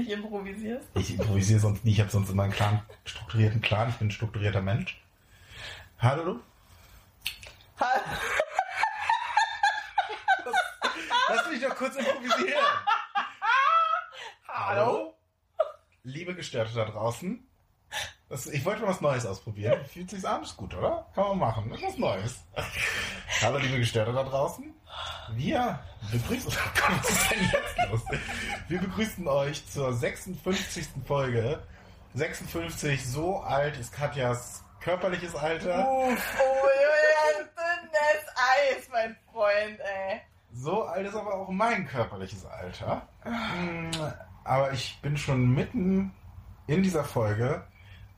nicht improvisierst. Ich improvisiere sonst nie. Ich habe sonst immer einen klaren, strukturierten Plan. Ich bin ein strukturierter Mensch. Hallo. Ha- Lass mich doch kurz improvisieren. Hallo. Liebe Gestörte da draußen. Das, ich wollte mal was Neues ausprobieren. Fühlt sich an, ist gut, oder? Kann man machen. Das ist was Neues. Hallo, liebe Gestörte da draußen. Wir begrüßen, oh Gott, was ist denn jetzt los? Wir begrüßen euch zur 56. Folge. 56, so alt ist Katjas körperliches Alter. Uff, oh, ja, dünnes Eis, mein Freund, ey. So alt ist aber auch mein körperliches Alter. Mm, Aber ich bin schon mitten in dieser Folge,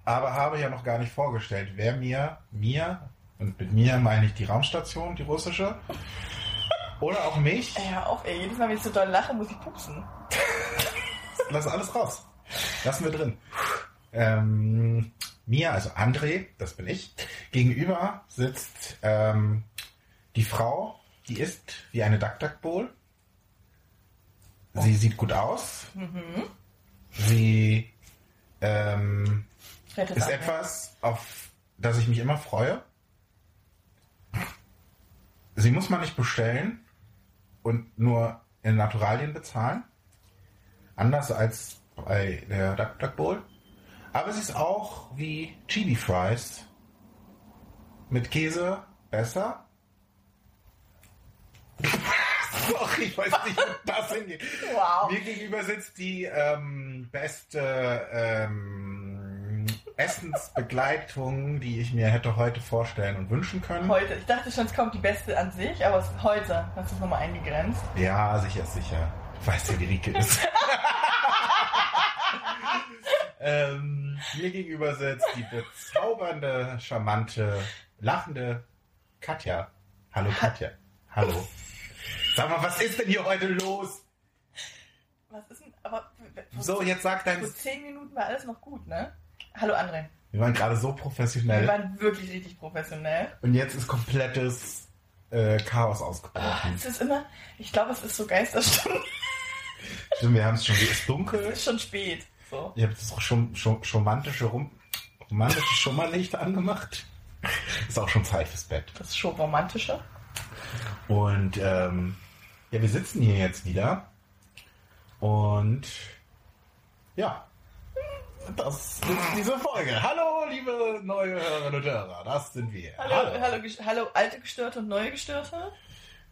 aber habe ja noch gar nicht vorgestellt, wer mir, mir, und mit mir meine ich die Raumstation, die russische, oder auch mich, hör auf, ey. Jedes Mal, wenn ich so doll lache, muss ich pupsen. lass alles raus. Lassen wir drin. Ähm, mir, also André, das bin ich, gegenüber sitzt ähm, die Frau, die ist wie eine Duck-Duck-Bowl. Sie sieht gut aus. Sie ähm, ist etwas, auf das ich mich immer freue. Sie muss man nicht bestellen und nur in Naturalien bezahlen. Anders als bei der Duck Duck Bowl. Aber sie ist auch wie Chili Fries mit Käse besser. Sorry, ich weiß nicht, wo das hingeht. Wow. Mir gegenüber sitzt die ähm, beste ähm, Essensbegleitung, die ich mir hätte heute vorstellen und wünschen können. Heute. Ich dachte schon, es kommt die beste an sich, aber es ist heute. Hast du es nochmal eingegrenzt? Ja, sicher, sicher. Weiß ja, wie Rike ist. ähm, mir gegenüber sitzt die bezaubernde, charmante, lachende Katja. Hallo Katja. Hallo. Sag mal, was ist denn hier heute los? Was ist denn, aber So, jetzt sag dein... vor zehn Minuten war alles noch gut, ne? Hallo André. Wir waren gerade so Wir professionell. waren wirklich richtig professionell. Und jetzt ist komplettes äh, Chaos ausgebrochen. Es ist immer, ich glaube, es ist so Geisterstunde. Stimmt, wir haben es schon, es ist Es dunkel. ist schon spät. So. Ihr habt das schon, schon, romantische, rum, romantische Schummerlicht angemacht. Ist auch schon Zeit fürs Bett. Das ist schon romantischer. Und ähm, ja, wir sitzen hier jetzt wieder. Und ja, das ist diese Folge. Hallo, liebe neue Hörerinnen und Hörer, das sind wir. Hallo, hallo, ges- hallo alte Gestörte und neue Gestörte.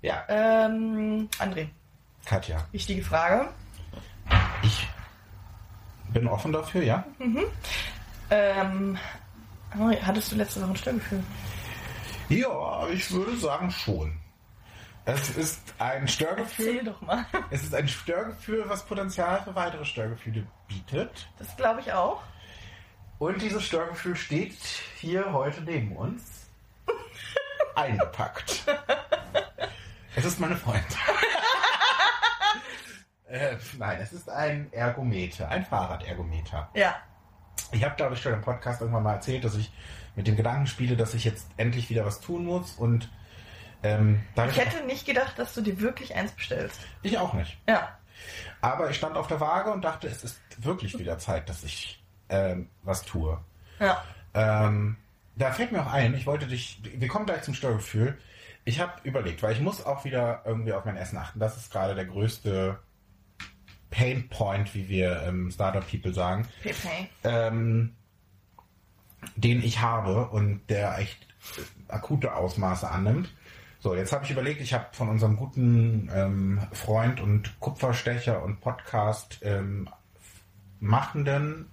Ja, Ähm, André, Katja, wichtige Frage. ich bin offen dafür, ja? Ähm, hattest du letzte Woche ein Störgefühl? Ja, ich würde sagen schon. Es ist ein Erzähl Störgefühl. doch mal. Es ist ein Störgefühl, was Potenzial für weitere Störgefühle bietet. Das glaube ich auch. Und dieses Störgefühl steht hier heute neben uns. Eingepackt. Es ist meine Freundin. äh, nein, es ist ein Ergometer, ein Fahrradergometer. Ja. Ich habe, glaube ich, schon im Podcast irgendwann mal erzählt, dass ich mit dem Gedanken spiele, dass ich jetzt endlich wieder was tun muss. Und ähm, Ich hätte nicht gedacht, dass du dir wirklich eins bestellst. ich auch nicht. Ja. Aber ich stand auf der Waage und dachte, es ist wirklich wieder Zeit, dass ich ähm, was tue. Ja. Ähm, da fällt mir auch ein, ich wollte dich, wir kommen gleich zum Störgefühl. Ich habe überlegt, weil ich muss auch wieder irgendwie auf mein Essen achten. Das ist gerade der größte Pain Point, wie wir ähm, Startup People sagen, Pepe. ähm, den ich habe und der echt äh, akute Ausmaße annimmt. So, jetzt habe ich überlegt, ich habe von unserem guten ähm, Freund und Kupferstecher und Podcast ähm, Machenden,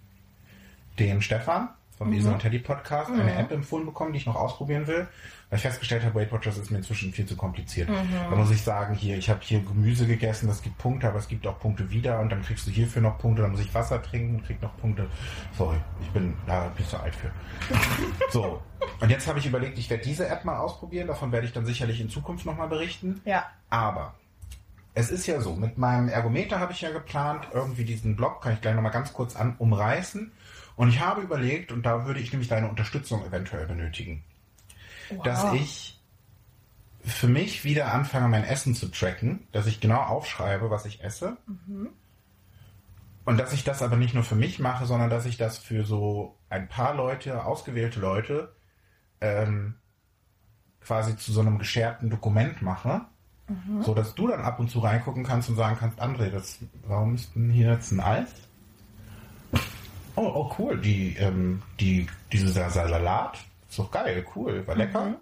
dem Stefan vom und Teddy Podcast, eine App empfohlen bekommen, die ich noch ausprobieren will, weil ich festgestellt habe, Weight Watchers ist mir inzwischen viel zu kompliziert. Da muss ich sagen, hier, ich habe hier Gemüse gegessen, das gibt Punkte, aber es gibt auch Punkte wieder und dann kriegst du hierfür noch Punkte, dann muss ich Wasser trinken und krieg noch Punkte. Sorry, ich bin da bin ich zu alt für. so, und jetzt habe ich überlegt, ich werde diese App mal ausprobieren, davon werde ich dann sicherlich in Zukunft nochmal berichten. Ja. Aber es ist ja so, mit meinem Ergometer habe ich ja geplant, irgendwie diesen Blog, kann ich gleich nochmal ganz kurz an, umreißen. Und ich habe überlegt, und da würde ich nämlich deine Unterstützung eventuell benötigen, Wow. dass ich für mich wieder anfange, mein Essen zu tracken, dass ich genau aufschreibe, was ich esse. Und dass ich das aber nicht nur für mich mache, sondern dass ich das für so ein paar Leute, ausgewählte Leute, ähm, quasi zu so einem gescherten Dokument mache. So dass du dann ab und zu reingucken kannst und sagen kannst, André, das, warum ist denn hier jetzt ein Eis? Oh, oh cool, die, ähm, die, dieser Salat, ist doch geil, cool, war lecker.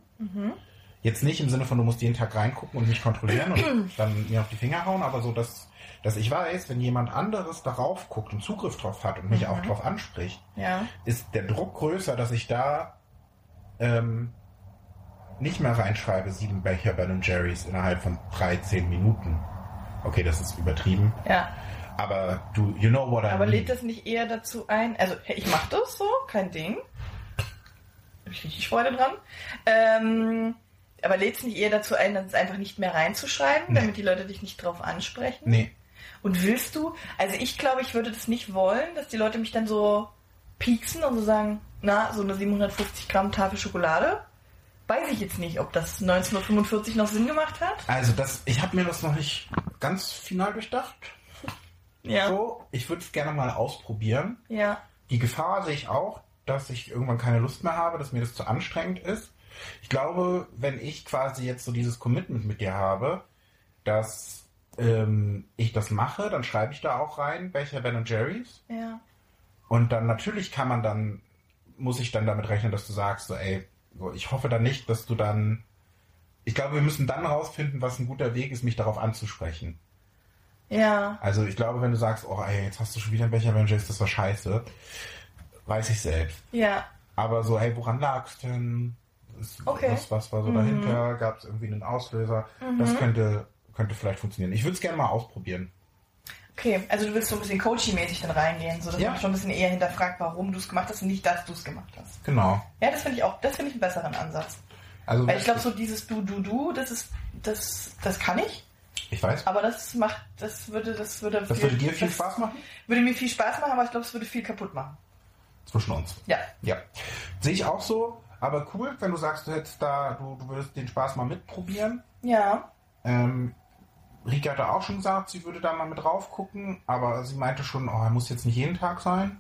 Jetzt nicht im Sinne von, du musst jeden Tag reingucken und mich kontrollieren und dann mir auf die Finger hauen, aber so, dass, dass ich weiß, wenn jemand anderes darauf guckt und Zugriff drauf hat und mich auch drauf anspricht, Ja. ist der Druck größer, dass ich da ähm, nicht mehr reinschreibe, sieben Becher Ben Jerry's innerhalb von drei, zehn Minuten. Okay, das ist übertrieben, Ja. Aber du, you know what I Aber mean. lädt das nicht eher dazu ein? Also, ich mach das so, kein Ding. Hab ich richtig Freude dran. Ähm, aber lädt es nicht eher dazu ein, das einfach nicht mehr reinzuschreiben, Nee. damit die Leute dich nicht drauf ansprechen? Nee, Und willst du, also ich glaube, ich würde das nicht wollen, dass die Leute mich dann so pieksen und so sagen, na, so eine 750 Gramm Tafel Schokolade? Weiß ich jetzt nicht, ob das 1945 noch Sinn gemacht hat. also das, ich habe mir das noch nicht ganz final durchdacht. Ja. So, ich würde es gerne mal ausprobieren. Ja. Die Gefahr sehe ich auch, dass ich irgendwann keine Lust mehr habe, dass mir das zu anstrengend ist. Ich glaube, wenn ich quasi jetzt so dieses Commitment mit dir habe, dass ähm, ich das mache, dann schreibe ich da auch rein, welcher Ben Jerry's. Ja. Und dann natürlich kann man dann, muss ich dann damit rechnen, dass du sagst, so, ey, so, ich hoffe dann nicht, dass du dann, ich glaube, wir müssen dann rausfinden, was ein guter Weg ist, mich darauf anzusprechen. Ja. Also ich glaube, wenn du sagst, oh ey, jetzt hast du schon wieder einen Becher Jerry's, das war scheiße, weiß ich selbst. Ja. Aber so, hey, woran lag's denn? Ist- Okay. Was, was war so dahinter? Gab es irgendwie einen Auslöser? Das könnte, könnte vielleicht funktionieren. Ich würde es gerne mal ausprobieren. Okay, also du willst so ein bisschen coachy-mäßig dann reingehen, so dass Ja. man schon ein bisschen eher hinterfragt, warum du es gemacht hast und nicht, dass du es gemacht hast. Genau. Ja, das finde ich auch, das finde ich einen besseren Ansatz. Also Weil ich glaube, so dieses Du, Du, Du, das ist, das, das kann ich, ich weiß, aber das macht, das würde, das würde, das würde dir viel Spaß machen Würde mir viel Spaß machen, aber ich glaube, es würde viel kaputt machen. zwischen uns. Ja. Ja, sehe ich auch so. Aber cool, wenn du sagst, du hättest da, du, du würdest den Spaß mal mitprobieren. Ja. Ähm, Rika hatte auch schon gesagt, sie würde da mal mit drauf gucken, aber sie meinte schon, oh, er muss jetzt nicht jeden Tag sein.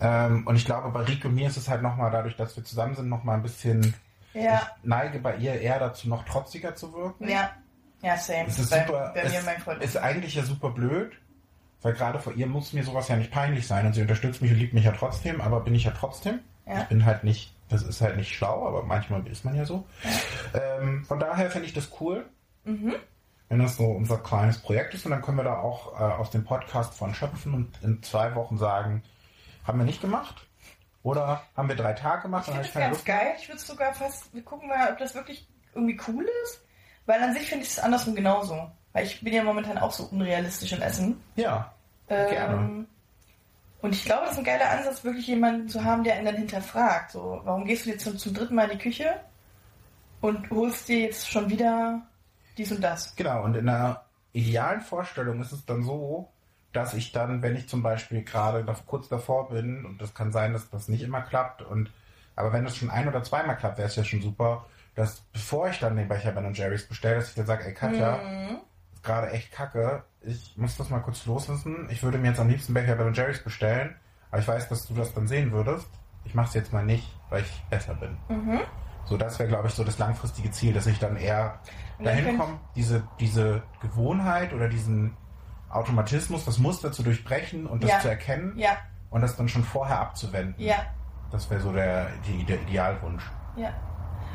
Ähm, und ich glaube, bei Rike und mir ist es halt nochmal, dadurch, dass wir zusammen sind, nochmal ein bisschen, Ja. ich neige bei ihr eher dazu, noch trotziger zu wirken. Ja. Ja, same. Es ist bei, super, bei es ist eigentlich ja super blöd, weil gerade vor ihr muss mir sowas ja nicht peinlich sein und sie unterstützt mich und liebt mich ja trotzdem, aber bin ich ja trotzdem. Ja. Ich bin halt nicht, das ist halt nicht schlau, aber manchmal ist man ja so. Ähm, von daher finde ich das cool, Mhm. wenn das so unser kleines Projekt ist und dann können wir da auch äh, aus dem Podcast von schöpfen und in zwei Wochen sagen, haben wir nicht gemacht? Oder haben wir drei Tage gemacht Ich finde das ganz Lust geil. Ich würde sogar fast, wir gucken mal, ob das wirklich irgendwie cool ist. Weil an sich finde ich es andersrum genauso. Weil ich bin ja momentan auch so unrealistisch im Essen. Ja, Ähm, Gerne. Und ich glaube, das ist ein geiler Ansatz, wirklich jemanden zu haben, der ihn dann hinterfragt. So, warum gehst du jetzt zum, zum dritten Mal in die Küche und holst dir jetzt schon wieder dies und das? Genau, und in einer idealen Vorstellung ist es dann so, dass ich dann, wenn ich zum Beispiel gerade da- kurz davor bin, und das kann sein, dass das nicht immer klappt, und aber wenn das schon ein oder zweimal klappt, wäre es ja schon super, dass bevor ich dann den Becher Ben Jerry's bestelle, dass ich dann sage, ey Katja, Mhm. ist gerade echt kacke, ich muss das mal kurz loslassen, ich würde mir jetzt am liebsten Becher Ben Jerry's bestellen, aber ich weiß, dass du das dann sehen würdest, ich mache es jetzt mal nicht, weil ich besser bin. Mhm. So, das wäre, glaube ich, so das langfristige Ziel, dass ich dann eher dahin komme, diese, diese Gewohnheit oder diesen Automatismus, das Muster zu durchbrechen und das Ja. zu erkennen Ja, und das dann schon vorher abzuwenden. ja, Das wäre so der, der Idealwunsch. ja.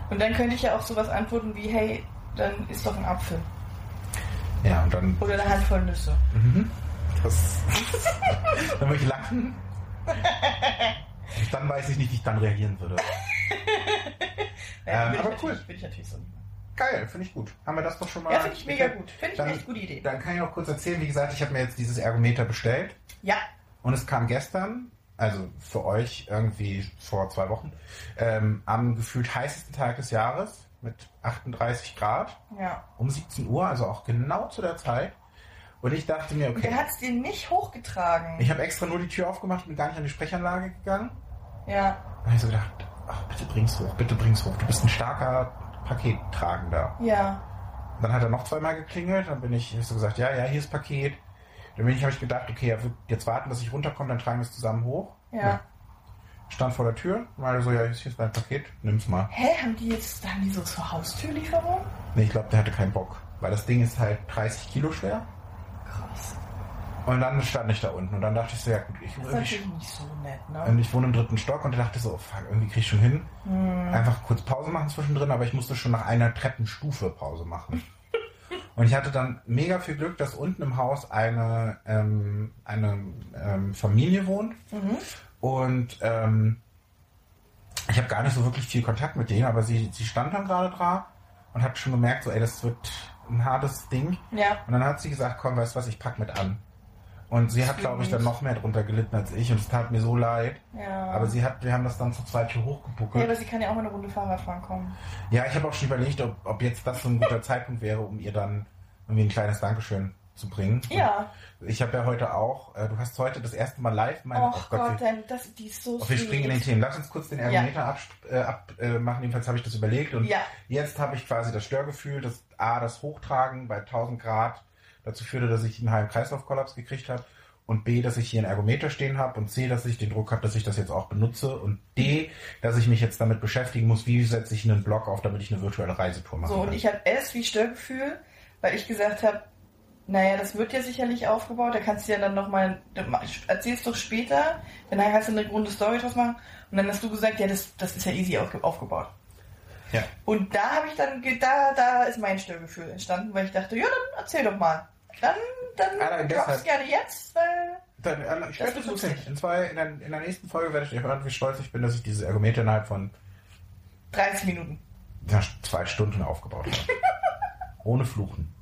Und dann könnte ich ja auch sowas antworten wie, hey, dann isst doch ein Apfel. Ja, und dann, Oder eine Handvoll Nüsse. mhm, das, dann würde ich lachen. Dann weiß ich nicht, wie ich dann reagieren würde. Ja, Ähm, aber cool. Würde ich natürlich so. Geil, finde ich gut. Haben wir das doch schon mal. Ja, finde ich mega geklärt? gut. Finde ich Dann- eine echt gute Idee. Dann kann ich noch kurz erzählen, wie gesagt, ich habe mir jetzt dieses Ergometer bestellt. Ja, Und es kam gestern, also für euch irgendwie vor zwei Wochen, ähm, am gefühlt heißesten Tag des Jahres mit 38 Grad ja. um 17 Uhr, also auch genau zu der Zeit. Und ich dachte mir, Der okay, hat es dir nicht hochgetragen. ich habe extra nur die Tür aufgemacht und bin gar nicht an die Sprechanlage gegangen. ja, Da habe ich so gedacht, ach, bitte bring's hoch, bitte bring's hoch. Du bist ein starker, Pakettragender. Ja. Dann hat er noch zweimal geklingelt, dann bin ich so gesagt, ja, ja, hier ist Paket. Dann bin ich, habe ich gedacht, okay, er wird jetzt warten, dass ich runterkomme, dann tragen wir es zusammen hoch. Ja. Stand vor der Tür, meinte so, ja, hier ist mein Paket, nimm's mal. Hä, haben die jetzt, haben die so zur Haustürlieferung? Nee, ich glaube, der hatte keinen Bock, weil das Ding ist halt 30 Kilo schwer. Krass. Und dann stand ich da unten und dann dachte ich so, ja gut, ich, Das ist ich, nicht so nett, ne? und ich wohne im dritten Stock und dachte so, fuck, irgendwie krieg ich schon hin. Hm. Einfach kurz Pause machen zwischendrin, aber ich musste schon nach einer Treppenstufe Pause machen. Und ich hatte dann mega viel Glück, dass unten im Haus eine, ähm, eine ähm, Familie wohnt. Mhm. Und ähm, ich habe gar nicht so wirklich viel Kontakt mit denen, aber sie, sie stand dann gerade da und hat schon gemerkt, so, ey, das wird ein hartes Ding. Ja. Und dann hat sie gesagt, komm, weißt du was, ich pack mit an. Und sie hat, glaube ich, dann noch mehr drunter gelitten als ich und es tat mir so leid. Ja. Aber sie hat, wir haben das dann zu zweit hier ja, hochgebuckelt. aber sie kann ja auch mal eine Runde Fahrrad fahren kommen. Ja, ich habe auch schon überlegt, ob, ob jetzt das so ein guter Zeitpunkt wäre, um ihr dann irgendwie ein kleines Dankeschön zu bringen. Ja. Und ich habe ja heute auch, äh, du hast heute das erste Mal live meine. Oh Gott, wir, denn das, die ist so oh, wir springen in den. Themen. Lass uns kurz den Ergometer abmachen. Äh, ab, äh, machen. Jedenfalls habe ich das überlegt und Ja. jetzt habe ich quasi das Störgefühl, dass A, das Hochtragen bei 1000 Grad dazu führte, dass ich einen halben Kreislaufkollaps gekriegt habe und B, dass ich hier einen Ergometer stehen habe und C, dass ich den Druck habe, dass ich das jetzt auch benutze und D, dass ich mich jetzt damit beschäftigen muss, wie setze ich einen Blog auf, damit ich eine virtuelle Reisetour machen So, und ich habe S wie Störgefühl, weil ich gesagt habe, naja, das wird ja sicherlich aufgebaut, da kannst du ja dann nochmal, erzählst doch später, dann kannst du eine runde Story draus machen. Und dann hast du gesagt, ja, das, das ist ja easy aufge aufgebaut. ja. Und da habe ich dann, da, da ist mein Störgefühl entstanden, weil ich dachte, ja, dann erzähl doch mal. Dann, dann Ah, dann drops deshalb. gerne jetzt, weil, Dann, äh, so lustig. In, zwei, in, der, in der nächsten Folge werdet ihr hören, wie stolz ich bin, dass ich dieses Ergometer innerhalb von 30 Minuten. ja, zwei Stunden aufgebaut habe. Ohne Fluchen.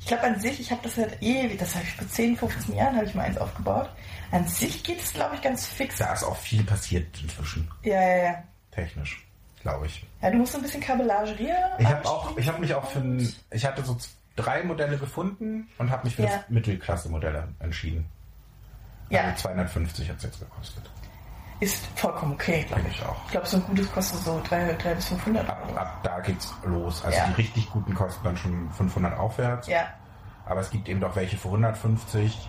Ich glaube an sich, ich habe das halt ewig, das habe ich vor 10, 15 Jahren habe ich mal eins aufgebaut. An sich geht es, glaube ich, ganz fix. Da ist auch viel passiert inzwischen, Ja, ja, ja. technisch, glaube ich. Ja, du musst ein bisschen Kabellage hier. Ich habe auch, ich habe mich auch für ein, ich hatte so drei Modelle gefunden und habe mich für Ja. das Mittelklasse-Modell entschieden. Ja, Also 250 hat es jetzt gekostet. ist vollkommen okay, glaube ich. ich auch. Ich glaube, so ein gutes kostet so 300 bis 500 Ab, Euro. ab da geht's los. Also Ja. die richtig guten kosten dann schon 500 aufwärts. Ja, Aber es gibt eben doch welche für 150.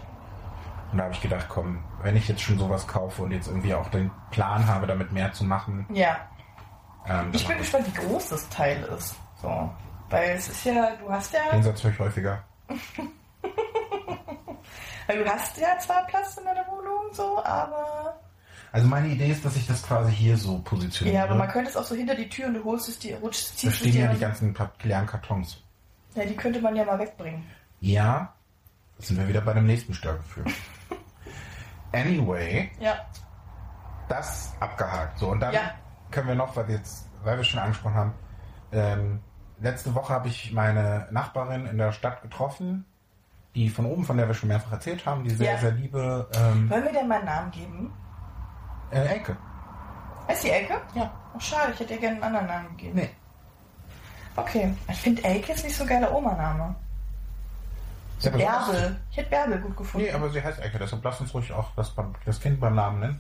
Und da habe ich gedacht, komm, wenn ich jetzt schon sowas kaufe und jetzt irgendwie auch den Plan habe, damit mehr zu machen. ja. Ähm, Ich bin gespannt, wie groß das Teil ist. So. Weil es ist ja, du hast ja, Den Satz höre ich häufiger. weil du hast ja zwar Platz in deiner Wohnung, so, aber. Also meine Idee ist, dass ich das quasi hier so positioniere. Ja, aber man könnte es auch so hinter die Tür und du holst es dir, rutschst, da ziehst es stehen dir. ja die ganzen leeren Kartons. ja, die könnte man ja mal wegbringen. Ja, sind wir wieder bei dem nächsten Störgefühl. Anyway, Ja. das abgehakt. So, und dann Ja. können wir noch, weil wir jetzt, weil wir schon angesprochen haben, ähm, letzte Woche habe ich meine Nachbarin in der Stadt getroffen, die von oben, von der wir schon mehrfach erzählt haben, die sehr, Ja. sehr liebe ähm, Wollen wir denn mal einen Namen geben? äh, Elke. Heißt die Elke? Ja. Oh, schade, ich hätte ihr gerne einen anderen Namen gegeben. Nee. Okay. Ich finde Elke ist nicht so ein geiler Oma-Name. Ja, Bärbel. Ich hätte Bärbel gut gefunden. Nee, aber sie heißt Elke, deshalb lass uns ruhig auch das, das Kind beim Namen nennen.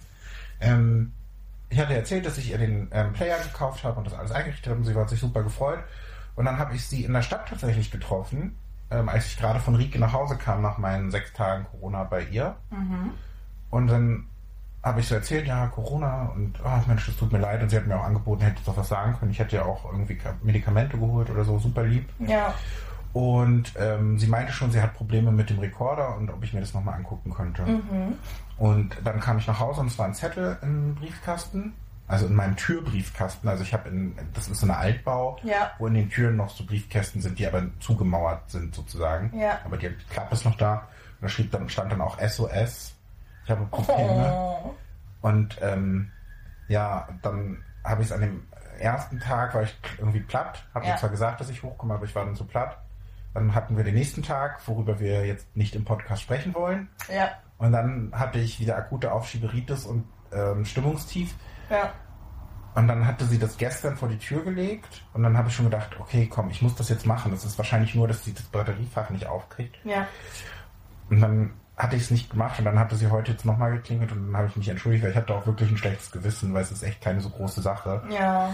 Ähm, ich hatte erzählt, dass ich ihr den ähm, Player gekauft habe und das alles eingerichtet habe und sie hat sich super gefreut. Und dann habe ich sie in der Stadt tatsächlich getroffen, ähm, als ich gerade von Rieke nach Hause kam nach meinen sechs Tagen Corona bei ihr. Mhm. Und dann habe ich so erzählt, ja, Corona und ach Mensch, das tut mir leid. Und sie hat mir auch angeboten, hätte doch was sagen können. Ich hätte ja auch irgendwie Medikamente geholt oder so, super lieb. Ja. Und ähm, sie meinte schon, sie hat Probleme mit dem Rekorder und ob ich mir das nochmal angucken könnte. Mhm. Und dann kam ich nach Hause und es war ein Zettel im Briefkasten, also in meinem Türbriefkasten. Also ich habe in, das ist so eine Altbau, Ja. wo in den Türen noch so Briefkästen sind, die aber zugemauert sind sozusagen. Ja. Aber die Klappe ist noch da. Und da schrieb dann, stand dann auch SOS. Ich habe Probleme. Oh. Und ähm, ja, dann habe ich es an dem ersten Tag, war ich irgendwie platt, habe Ja. mir zwar gesagt, dass ich hochkomme, aber ich war dann so platt. Dann hatten wir den nächsten Tag, worüber wir jetzt nicht im Podcast sprechen wollen. Ja. Und dann hatte ich wieder akute Aufschieberitis und ähm, Stimmungstief. Ja. Und dann hatte sie das gestern vor die Tür gelegt. Und dann habe ich schon gedacht, okay, komm, ich muss das jetzt machen. Das ist wahrscheinlich nur, dass sie das Batteriefach nicht aufkriegt. Ja. Und dann hatte ich es nicht gemacht und dann hatte sie heute jetzt nochmal geklingelt und dann habe ich mich entschuldigt, weil ich hatte auch wirklich ein schlechtes Gewissen, weil es ist echt keine so große Sache. Ja.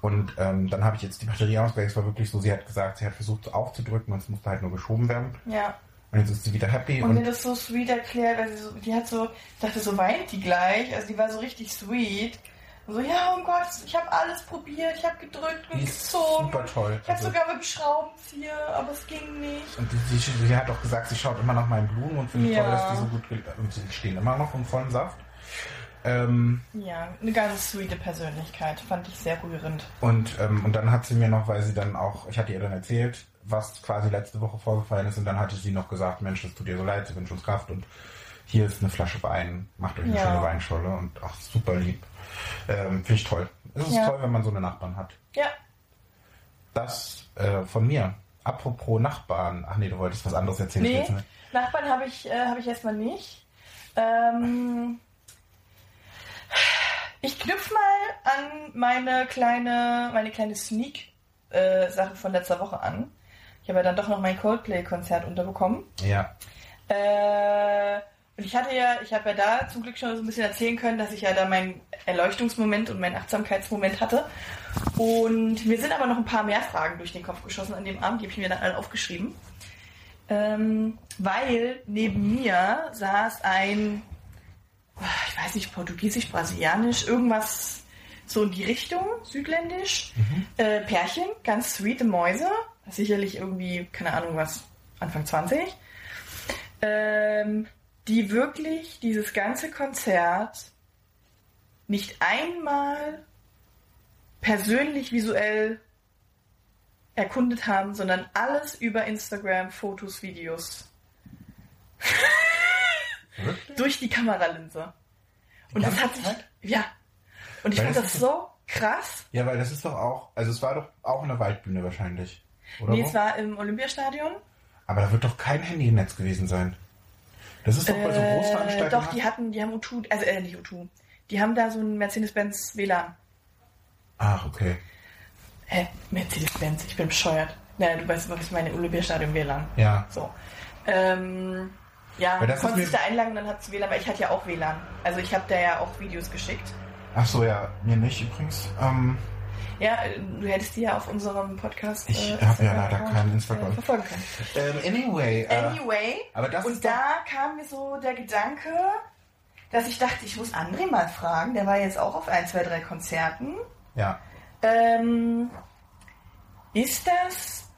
Und ähm, dann habe ich jetzt die Batterie ausgelegt. Es war wirklich so, sie hat gesagt, sie hat versucht aufzudrücken und es musste halt nur geschoben werden. Ja. Und jetzt ist sie wieder happy. Und, Und, mir das so sweet erklärt, weil sie so, die hat so, ich dachte, so weint die gleich. Also die war so richtig sweet. Und so, ja, oh Gott, ich habe alles probiert, ich habe gedrückt und die gezogen. super toll. Ich habe Also- sogar mit dem Schraubenzieher, aber es ging nicht. Und die, die, sie hat auch gesagt, sie schaut immer nach meinen Blumen und findet Ja. toll, dass die so gut und sie stehen immer noch im vollen Saft. Ähm, Ja, eine ganz sweete Persönlichkeit. Fand ich sehr rührend. und, ähm, und dann hat sie mir noch, weil sie dann auch, ich hatte ihr dann erzählt, was quasi letzte Woche vorgefallen ist, und dann hatte sie noch gesagt, Mensch, es tut ihr so leid, sie wünscht uns Kraft und hier ist eine Flasche Wein, macht euch eine Ja. schöne Weinscholle und ach, super lieb. Ähm, Finde ich toll. Es ist Ja. toll, wenn man so eine Nachbarn hat. Ja, Das äh, von mir. Apropos Nachbarn. Ach nee, du wolltest was anderes erzählen. nee, jetzt, ne? Nachbarn habe ich, äh, hab ich erstmal nicht. Ähm, ich knüpfe mal an meine kleine, meine kleine Sneak-Sache von letzter Woche an. Ich habe ja dann doch noch mein Coldplay-Konzert unterbekommen. Ja. Äh, und ich hatte ja, ich habe ja da zum Glück schon so ein bisschen erzählen können, dass ich ja da meinen Erleuchtungsmoment und meinen Achtsamkeitsmoment hatte. Und mir sind aber noch ein paar mehr Fragen durch den Kopf geschossen an dem Abend, die habe ich mir dann alle aufgeschrieben. Ähm, weil neben mir saß ein, ich weiß nicht, portugiesisch, brasilianisch, irgendwas so in die Richtung, südländisch, äh, Pärchen, ganz sweete Mäuse, sicherlich irgendwie, keine Ahnung was, Anfang 20 ähm, die wirklich dieses ganze Konzert nicht einmal persönlich visuell erkundet haben, sondern alles über Instagram, Fotos, Videos durch die Kameralinse. Und das hat sich, ja. Und ich Weil fand das das so krass. Ja, weil das ist doch auch, also es war doch auch in der Waldbühne wahrscheinlich. Oder Nee, wo? es war im Olympiastadion. Aber da wird doch kein Handy im Netz gewesen sein. Das ist doch bei so Äh, Großveranstaltungen. doch, die hatten, die haben U2, also äh, nicht U2. Die haben da so ein Mercedes-Benz WLAN. Ach, okay. Hä? Mercedes-Benz, ich bin bescheuert. Naja, du weißt, was ich meine, Olympiastadion WLAN. Ja. So. Ähm, ja, ist dich mir- da einladen, dann hat's WLAN, weil ich hatte ja auch WLAN. Also ich habe da ja auch Videos geschickt. Ach so, ja, mir nicht übrigens. Ähm, Ja, du hättest die ja auf unserem Podcast. Ich äh, hab ja Instagram- leider keinen Instagram. äh, verfolgen können. ähm, anyway. Äh, Anyway, aber das und da kam mir so der Gedanke, dass ich dachte, ich muss André mal fragen. Der war jetzt auch auf ein, zwei, drei Konzerten. ja. Ähm, ist das.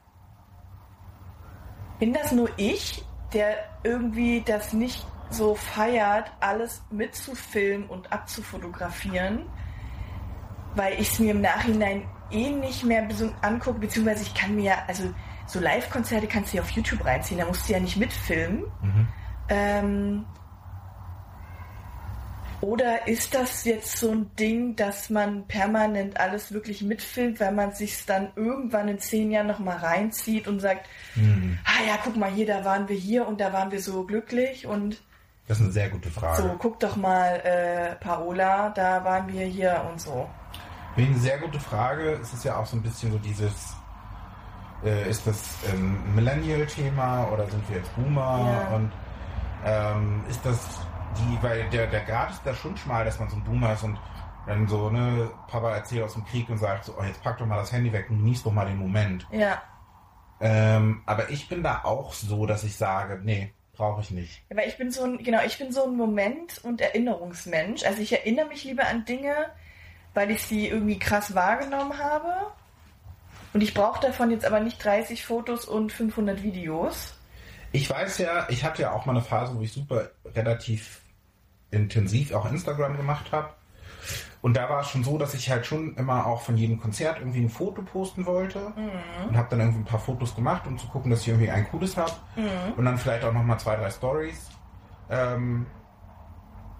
Bin das nur ich, der irgendwie das nicht so feiert, alles mitzufilmen und abzufotografieren? Weil ich es mir im Nachhinein eh nicht mehr angucke, beziehungsweise ich kann mir also so Live-Konzerte kannst du ja auf YouTube reinziehen, da musst du ja nicht mitfilmen. Mhm. Ähm, oder ist das jetzt so ein Ding, dass man permanent alles wirklich mitfilmt, weil man sich dann irgendwann in zehn Jahren nochmal reinzieht und sagt, Hm. ah ja, guck mal hier, da waren wir hier und da waren wir so glücklich und Das ist eine sehr gute Frage. so, guck doch mal, äh, Paola, da waren wir hier und so. Wegen eine sehr gute Frage. Es ist ja auch so ein bisschen so dieses, äh, ist das ähm, ein Millennial-Thema oder sind wir jetzt Boomer? Ja. Und ähm, ist das die, weil der, der Grad ist da schon schmal, dass man so ein Boomer ist und dann so, ne, Papa erzählt aus dem Krieg und sagt so, oh, jetzt pack doch mal das Handy weg und genieß doch mal den Moment. Ja. Ähm, aber ich bin da auch so, dass ich sage, nee, brauche ich nicht. Ja, Weil ich bin so ein, genau, ich bin so ein Moment- und Erinnerungsmensch. Also ich erinnere mich lieber an Dinge, weil ich sie irgendwie krass wahrgenommen habe. Und ich brauche davon jetzt aber nicht 30 Fotos und 500 Videos. Ich weiß ja, ich hatte ja auch mal eine Phase, wo ich super relativ intensiv auch Instagram gemacht habe. Und da war es schon so, dass ich halt schon immer auch von jedem Konzert irgendwie ein Foto posten wollte. Und habe dann irgendwie ein paar Fotos gemacht, um zu gucken, dass ich irgendwie ein cooles habe. Und dann vielleicht auch nochmal zwei, drei Stories. Ähm,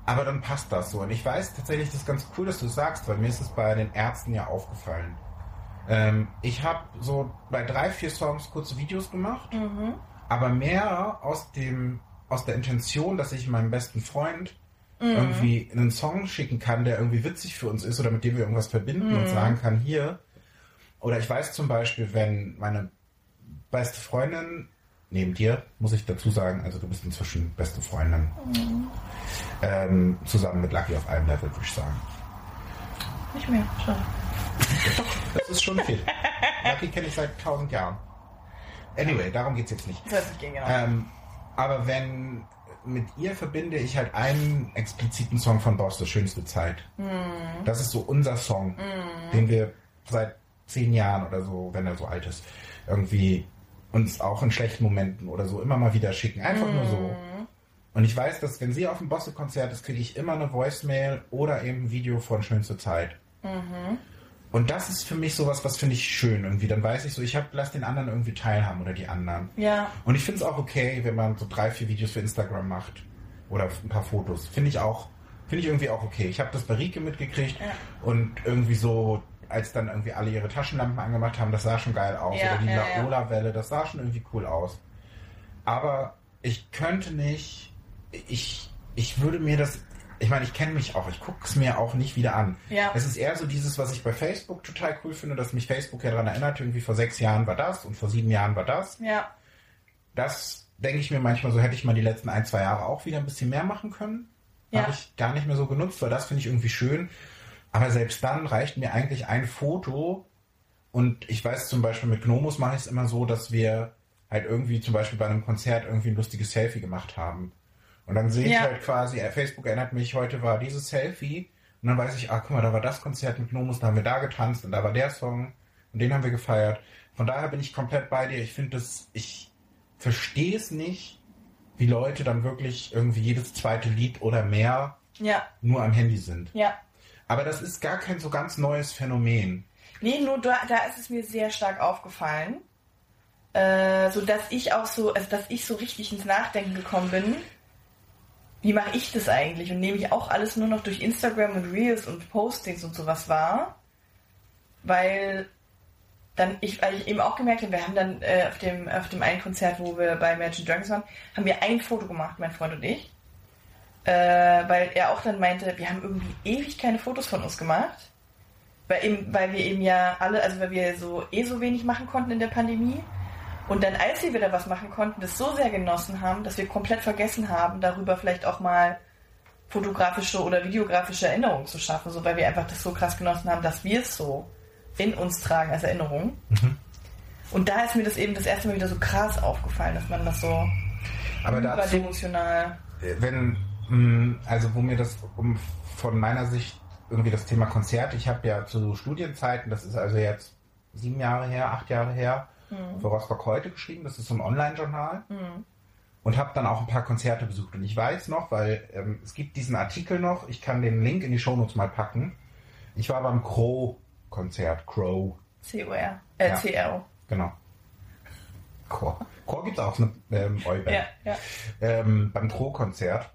aber dann passt das so. Und ich weiß tatsächlich, das ist ganz cool, dass du sagst, weil mir ist es bei den Ärzten ja aufgefallen. Ähm, ich habe so bei drei, vier Songs kurze Videos gemacht aber mehr aus dem aus der Intention, dass ich meinem besten Freund irgendwie einen Song schicken kann, der irgendwie witzig für uns ist oder mit dem wir irgendwas verbinden und sagen kann, hier. Oder ich weiß zum Beispiel, wenn meine beste Freundin neben dir, muss ich dazu sagen, also du bist inzwischen beste Freundin, ähm, zusammen mit Lucky auf einem Level, würde ich sagen. Nicht mehr, schade. Das ist schon viel. Lucky kenne ich seit tausend Jahren. Anyway, darum geht's jetzt nicht. Das heißt gehen, genau. Ähm, aber wenn mit ihr verbinde ich halt einen expliziten Song von Boss, das schönste Zeit. Mhm. Das ist so unser Song, den wir seit zehn Jahren oder so, wenn er so alt ist, irgendwie uns auch in schlechten Momenten oder so immer mal wieder schicken. Einfach nur so. Und ich weiß, dass wenn sie auf dem Bosse-Konzert ist, kriege ich immer eine Voicemail oder eben ein Video von Schönste Zeit. Mhm. Und das ist für mich sowas, was finde ich schön irgendwie. Dann weiß ich so, ich hab, lass den anderen irgendwie teilhaben oder die anderen. Ja. Und ich finde es auch okay, wenn man so drei, vier Videos für Instagram macht oder ein paar Fotos. Finde ich auch, finde ich irgendwie auch okay. Ich habe das bei Rike mitgekriegt Ja. und irgendwie so, als dann irgendwie alle ihre Taschenlampen angemacht haben, das sah schon geil aus. Ja, oder die ja. Laola-Welle, das sah schon irgendwie cool aus. Aber ich könnte nicht, ich, ich würde mir das, ich meine, ich kenne mich auch, ich gucke es mir auch nicht wieder an. Ja. Es ist eher so dieses, was ich bei Facebook total cool finde, dass mich Facebook ja daran erinnert, irgendwie vor sechs Jahren war das und vor sieben Jahren war das Ja. das denke ich mir manchmal so, hätte ich mal die letzten ein, zwei Jahre auch wieder ein bisschen mehr machen können. Ja. Habe ich gar nicht mehr so genutzt, weil das finde ich irgendwie schön. Aber selbst dann reicht mir eigentlich ein Foto. Und ich weiß zum Beispiel mit Gnomus mache ich es immer so, dass wir halt irgendwie zum Beispiel bei einem Konzert irgendwie ein lustiges Selfie gemacht haben. Und dann sehe ich Ja. halt quasi, äh, Facebook erinnert mich, heute war dieses Selfie. Und dann weiß ich, ah, guck mal, da war das Konzert mit Gnomus, da haben wir da getanzt und da war der Song und den haben wir gefeiert. Von daher bin ich komplett bei dir. Ich finde das, ich verstehe es nicht, wie Leute dann wirklich irgendwie jedes zweite Lied oder mehr Ja. nur am Handy sind. Ja. Aber das ist gar kein so ganz neues Phänomen. Nee, nur da, da ist es mir sehr stark aufgefallen. Äh, so dass ich auch so, also dass ich so richtig ins Nachdenken gekommen bin. Wie mache ich das eigentlich? Und nehme ich auch alles nur noch durch Instagram und Reels und Postings und sowas wahr? Weil dann ich, weil ich eben auch gemerkt habe, wir haben dann äh, auf dem auf dem einen Konzert, wo wir bei Imagine Dragons waren, haben wir ein Foto gemacht, mein Freund und ich. Äh, weil er auch dann meinte, wir haben irgendwie ewig keine Fotos von uns gemacht. Weil, eben, weil wir eben ja alle, also weil wir so eh so wenig machen konnten in der Pandemie. Und dann, als wir wieder was machen konnten, das so sehr genossen haben, dass wir komplett vergessen haben, darüber vielleicht auch mal fotografische oder videografische Erinnerungen zu schaffen, so weil wir einfach das so krass genossen haben, dass wir es so in uns tragen als Erinnerung. Und da ist mir das eben das erste Mal wieder so krass aufgefallen, dass man das so Aber dazu, überdemotional. äh, wenn, also wo mir das um, von meiner Sicht irgendwie das Thema Konzert, ich habe ja zu Studienzeiten, das ist also jetzt sieben Jahre her, acht Jahre her, für Rostock heute geschrieben, das ist so ein Online-Journal. Und habe dann auch ein paar Konzerte besucht. Und ich weiß noch, weil ähm, es gibt diesen Artikel noch, ich kann den Link in die Shownotes mal packen. Ich war beim Crow-Konzert, Crow, C-O-R. Äh, Ja. C-R-O. genau. Crow. Crow gibt es auch, eine ähm, Boyband. Ja, ja. ähm, beim Crow-Konzert.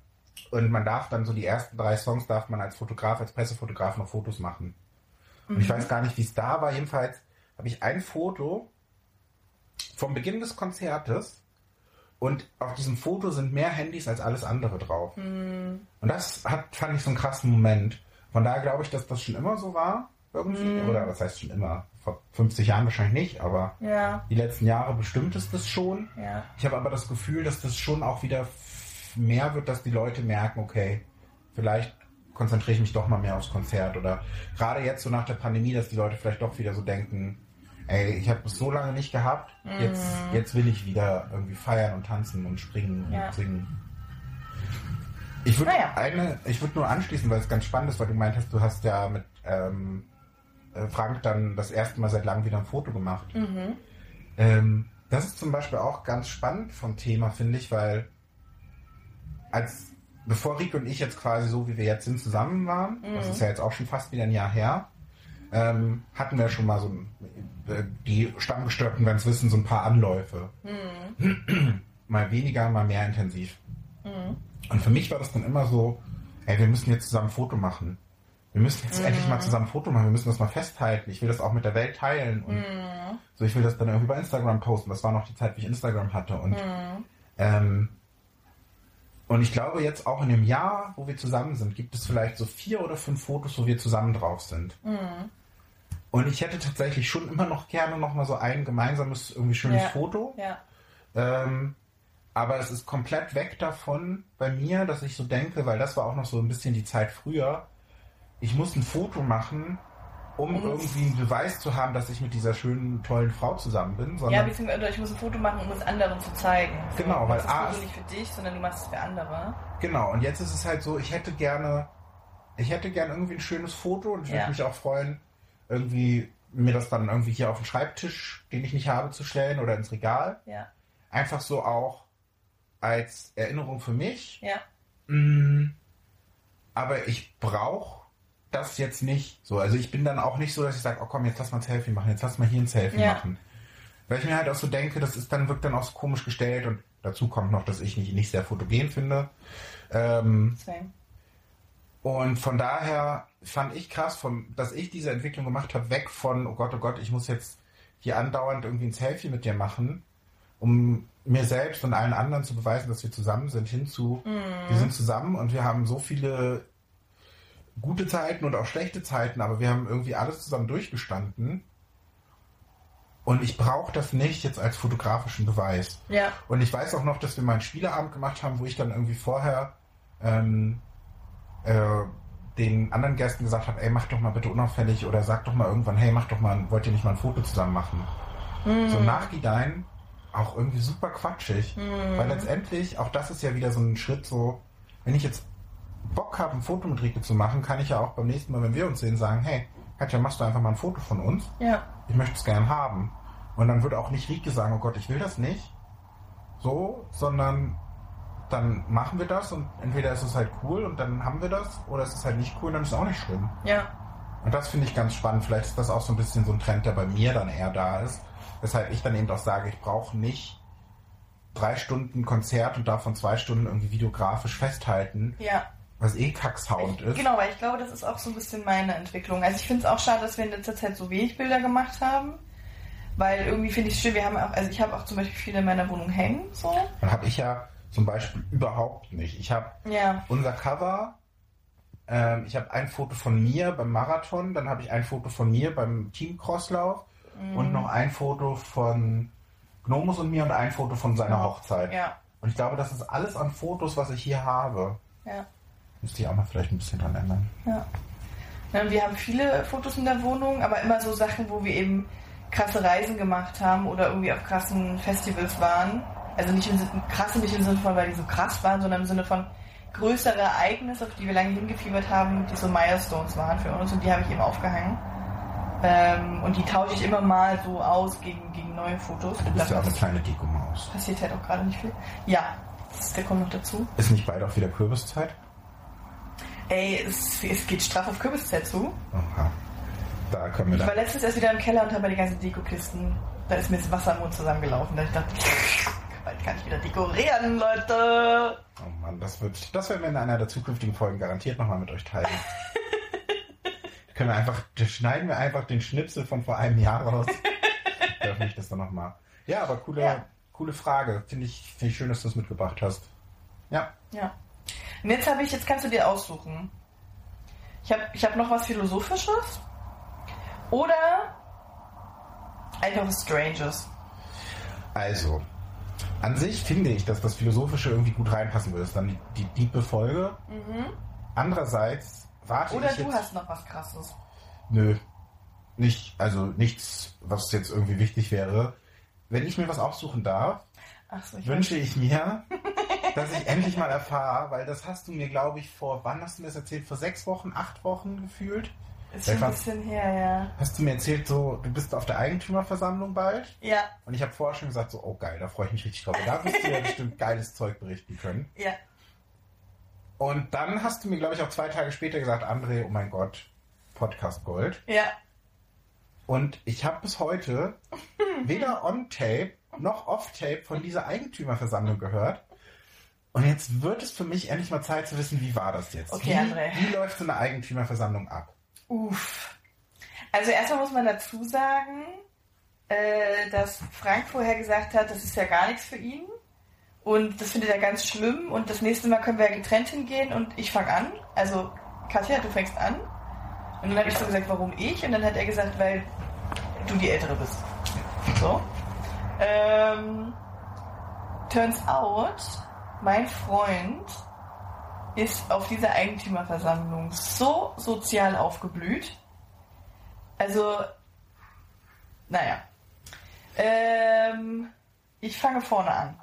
Und man darf dann so die ersten drei Songs darf man als Fotograf, als Pressefotograf noch Fotos machen. Und ich weiß gar nicht, wie es da war. Jedenfalls habe ich ein Foto vom Beginn des Konzertes und auf diesem Foto sind mehr Handys als alles andere drauf. Und das hat, fand ich so einen krassen Moment. Von daher glaube ich, dass das schon immer so war. Irgendwie. Oder was heißt schon immer? Vor 50 Jahren wahrscheinlich nicht, aber Ja, die letzten Jahre bestimmt ist das schon. ja. Ich habe aber das Gefühl, dass das schon auch wieder mehr wird, dass die Leute merken, okay, vielleicht konzentriere ich mich doch mal mehr aufs Konzert oder gerade jetzt so nach der Pandemie, dass die Leute vielleicht doch wieder so denken, ey, ich habe es so lange nicht gehabt, jetzt, jetzt will ich wieder irgendwie feiern und tanzen und springen Ja. und singen. Ich würde Naja. eine, ich würde nur anschließen, weil es ganz spannend ist, weil du meintest, du hast ja mit ähm, äh, Frank dann das erste Mal seit langem wieder ein Foto gemacht. Ähm, das ist zum Beispiel auch ganz spannend vom Thema, finde ich, weil als bevor Rico und ich jetzt quasi so wie wir jetzt sind zusammen waren, das ist ja jetzt auch schon fast wieder ein Jahr her, ähm, hatten wir schon mal so äh, die Stammgestörten es wissen, so ein paar Anläufe. mal weniger, mal mehr intensiv. Und für mich war das dann immer so, ey, wir müssen jetzt zusammen ein Foto machen. Wir müssen jetzt endlich mal zusammen ein Foto machen, wir müssen das mal festhalten. Ich will das auch mit der Welt teilen und so, ich will das dann irgendwie bei Instagram posten. Das war noch die Zeit, wie ich Instagram hatte. Und, ähm, und ich glaube, jetzt auch in dem Jahr, wo wir zusammen sind, gibt es vielleicht so vier oder fünf Fotos, wo wir zusammen drauf sind. Und ich hätte tatsächlich schon immer noch gerne noch mal so ein gemeinsames, irgendwie schönes Ja. Foto. Ja. Ähm, aber es ist komplett weg davon bei mir, dass ich so denke, weil das war auch noch so ein bisschen die Zeit früher. Ich muss ein Foto machen, um Um- irgendwie einen Beweis zu haben, dass ich mit dieser schönen, tollen Frau zusammen bin, Ja, sondern beziehungsweise ich muss ein Foto machen, um es anderen zu zeigen. So, Genau, weil machst das A Foto ist- nicht für dich, sondern du machst es für andere. genau. Und jetzt ist es halt so, ich hätte gerne, ich hätte gerne irgendwie ein schönes Foto und ich Ja. würde mich auch freuen, irgendwie mir das dann irgendwie hier auf den Schreibtisch, den ich nicht habe, zu stellen oder ins Regal. Ja, Einfach so auch als Erinnerung für mich. ja, Mm, Aber ich brauche das jetzt nicht so. Also ich bin dann auch nicht so, dass ich sage, oh komm, jetzt lass mal ein Selfie machen, jetzt lass mal hier ein Selfie Ja. machen. Weil ich mir halt auch so denke, das ist dann, wirkt dann auch so komisch gestellt und dazu kommt noch, dass ich nicht, nicht sehr fotogen finde. Ähm, same. und von daher fand ich krass, von, dass ich diese Entwicklung gemacht habe, weg von, oh Gott, oh Gott, ich muss jetzt hier andauernd irgendwie ein Selfie mit dir machen, um mir selbst und allen anderen zu beweisen, dass wir zusammen sind, hinzu, wir sind zusammen und wir haben so viele gute Zeiten und auch schlechte Zeiten, aber wir haben irgendwie alles zusammen durchgestanden. Und ich brauche das nicht jetzt als fotografischen Beweis. Ja, Und ich weiß auch noch, dass wir mal einen Spieleabend gemacht haben, wo ich dann irgendwie vorher ähm, äh, den anderen Gästen gesagt habe, ey, mach doch mal bitte unauffällig oder sag doch mal irgendwann, hey, mach doch mal, wollt ihr nicht mal ein Foto zusammen machen? So nachhinein auch irgendwie super quatschig. Weil letztendlich, auch das ist ja wieder so ein Schritt so, wenn ich jetzt Bock habe, ein Foto mit Rike zu machen, kann ich ja auch beim nächsten Mal, wenn wir uns sehen, sagen, hey, Katja, machst du einfach mal ein Foto von uns? ja, ich möchte es gern haben. Und dann würde auch nicht Rieke sagen, oh Gott, ich will das nicht. So, sondern dann machen wir das und entweder ist es halt cool und dann haben wir das oder es ist halt nicht cool und dann ist es auch nicht schlimm. ja, Und das finde ich ganz spannend. Vielleicht ist das auch so ein bisschen so ein Trend, der bei mir dann eher da ist. Weshalb ich dann eben auch sage, ich brauche nicht drei Stunden Konzert und davon zwei Stunden irgendwie videografisch festhalten, ja. Was eh Kacksound ist. Genau, weil ich glaube, das ist auch so ein bisschen meine Entwicklung. Also ich finde es auch schade, dass wir in letzter Zeit so wenig Bilder gemacht haben. Weil irgendwie finde ich es schön, wir haben auch, also ich habe auch zum Beispiel viele in meiner Wohnung hängen, so. Dann habe ich ja zum Beispiel überhaupt nicht. Ich habe Ja, unser Cover. Ähm, ich habe ein Foto von mir beim Marathon, dann habe ich ein Foto von mir beim Team-Crosslauf Mhm. und noch ein Foto von Gnomus und mir und ein Foto von seiner Hochzeit. ja, Und ich glaube, das ist alles an Fotos, was ich hier habe. ja, Müsste ich auch mal vielleicht ein bisschen dran ändern. ja. Ja, und wir haben viele Fotos in der Wohnung, aber immer so Sachen, wo wir eben krasse Reisen gemacht haben oder irgendwie auf krassen Festivals waren. Also nicht im Sinne, krasse nicht im Sinne von, weil die so krass waren, sondern im Sinne von größere Ereignisse, auf die wir lange hingefiebert haben, die so Milestones waren für uns und die habe ich eben aufgehangen. Ähm, und die tausche ich immer mal so aus gegen, gegen neue Fotos. Du bist ja auch eine kleine Deko-Maus. passiert halt auch gerade nicht viel. Ja, das, der kommt noch dazu. Ist nicht bald auch wieder Kürbiszeit? Ey, es, es geht straff auf Kürbiszeit zu. Aha. Da können wir Ich war letztens erst wieder im Keller und habe die ganzen Dekokisten. Da ist mir das Wasser im Mund zusammengelaufen. Da ich dachte, bald kann ich wieder dekorieren, Leute. Oh Mann, das wird. Das werden wir in einer der zukünftigen Folgen garantiert nochmal mit euch teilen. Da können wir einfach, schneiden wir einfach den Schnipsel von vor einem Jahr raus. Veröffentliche ich das dann nochmal. Ja, aber coole, Ja. coole Frage. Finde ich, finde ich schön, dass du es mitgebracht hast. Ja. Ja. Und jetzt habe ich, jetzt kannst du dir aussuchen. Ich habe ich hab noch was Philosophisches oder einfach was Stranges. Also, an sich finde ich, dass das Philosophische irgendwie gut reinpassen würde. Das ist dann die, die diepe Folge. Andererseits warte Oder ich du jetzt. hast noch was Krasses. Nö. Nicht, also nichts, was jetzt irgendwie wichtig wäre. Wenn ich mir was aussuchen darf, so, ich wünsche ich mir, dass ich endlich mal erfahre, weil das hast du mir, glaube ich, vor, wann hast du mir das erzählt? Vor sechs Wochen, acht Wochen gefühlt? Ist schon ein bisschen her, ja. Hast du mir erzählt, so, du bist auf der Eigentümerversammlung bald? Ja, Und ich habe vorher schon gesagt, so, oh geil, da freue ich mich richtig drauf. Da wirst du ja bestimmt geiles Zeug berichten können. ja. Und dann hast du mir, glaube ich, auch zwei Tage später gesagt, André, oh mein Gott, Podcast Gold. Ja. Und ich habe bis heute weder on-tape noch off-tape von dieser Eigentümerversammlung gehört. Und jetzt wird es für mich endlich mal Zeit zu wissen, wie war das jetzt? Okay, wie, André. wie läuft so eine Eigentümerversammlung ab? Uff. Also erstmal muss man dazu sagen, äh, dass Frank vorher gesagt hat, das ist ja gar nichts für ihn. Und das findet er ganz schlimm. Und das nächste Mal können wir ja getrennt hingehen und ich fange an. Also, Katja, du fängst an. Und dann habe ich so gesagt, warum ich? Und dann hat er gesagt, weil du die Ältere bist. So. Ähm, turns out, mein Freund ist auf dieser Eigentümerversammlung so sozial aufgeblüht, Also, naja. Ähm, ich fange vorne an.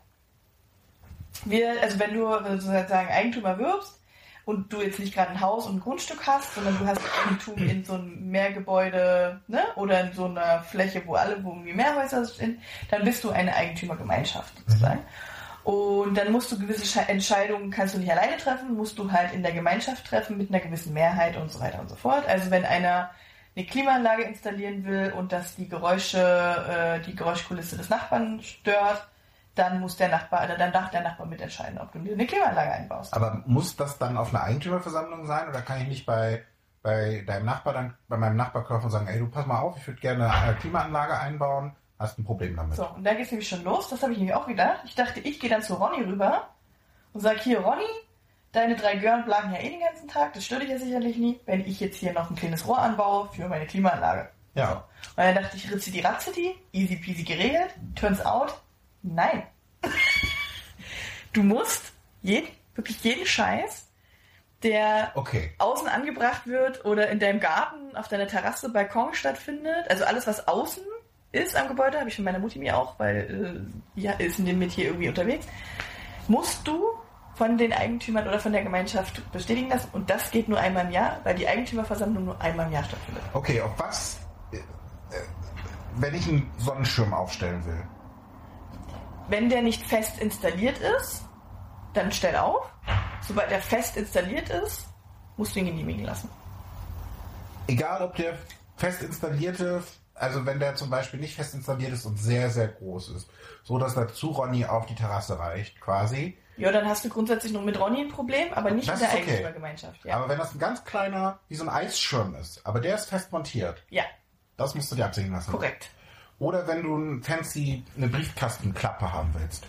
Wir, also wenn du sozusagen Eigentum wirbst und du jetzt nicht gerade ein Haus und ein Grundstück hast, sondern du hast Eigentum in so einem Mehrgebäude ne? oder in so einer Fläche, wo alle, wo irgendwie mehr Häuser sind, dann bist du eine Eigentümergemeinschaft sozusagen. Und dann musst du gewisse Entscheidungen, kannst du nicht alleine treffen, musst du halt in der Gemeinschaft treffen mit einer gewissen Mehrheit und so weiter und so fort. Also wenn einer eine Klimaanlage installieren will und dass die Geräusche, äh, die Geräuschkulisse des Nachbarn stört, dann muss der Nachbar, oder dann darf der Nachbar mitentscheiden, ob du eine Klimaanlage einbaust. Aber muss das dann auf einer Eigentümerversammlung sein oder kann ich nicht bei, bei deinem Nachbar dann, bei meinem Nachbar klopfen und sagen, ey, du pass mal auf, ich würde gerne eine Klimaanlage einbauen, hast ein Problem damit. So, und da geht es nämlich schon los, das habe ich nämlich auch gedacht. Ich dachte, ich gehe dann zu Ronny rüber und sage, hier Ronny, Deine drei Gören blagen ja eh den ganzen Tag, das stört dich ja sicherlich nie, wenn ich jetzt hier noch ein kleines Rohr anbaue für meine Klimaanlage. Ja. So. Und dann dachte ich, ritze die Ratzeti, easy peasy geregelt. Turns out, nein. du musst jeden, wirklich jeden Scheiß, der okay. außen angebracht wird oder in deinem Garten, auf deiner Terrasse, Balkon stattfindet, also alles, was außen ist am Gebäude, habe ich von meiner Mutti mir auch, weil äh, ja, ist in dem mit hier irgendwie unterwegs, musst du von den Eigentümern oder von der Gemeinschaft bestätigen lassen. Und das geht nur einmal im Jahr, weil die Eigentümerversammlung nur einmal im Jahr stattfindet. Okay, auf was, äh, äh, wenn ich einen Sonnenschirm aufstellen will? Wenn der nicht fest installiert ist, dann stell auf. Sobald er fest installiert ist, musst du ihn genehmigen lassen. Egal, ob der fest installierte, also wenn der zum Beispiel nicht fest installiert ist und sehr, sehr groß ist, so dass dazu Ronny auf die Terrasse reicht, quasi, ja, dann hast du grundsätzlich nur mit Ronny ein Problem, aber nicht das in der okay. Eigentümergemeinschaft. Ja. Aber wenn das ein ganz kleiner, wie so ein Eisschirm ist, aber der ist fest montiert, ja. das musst du dir absehen lassen. Korrekt. Oder wenn du ein fancy eine Briefkastenklappe haben willst.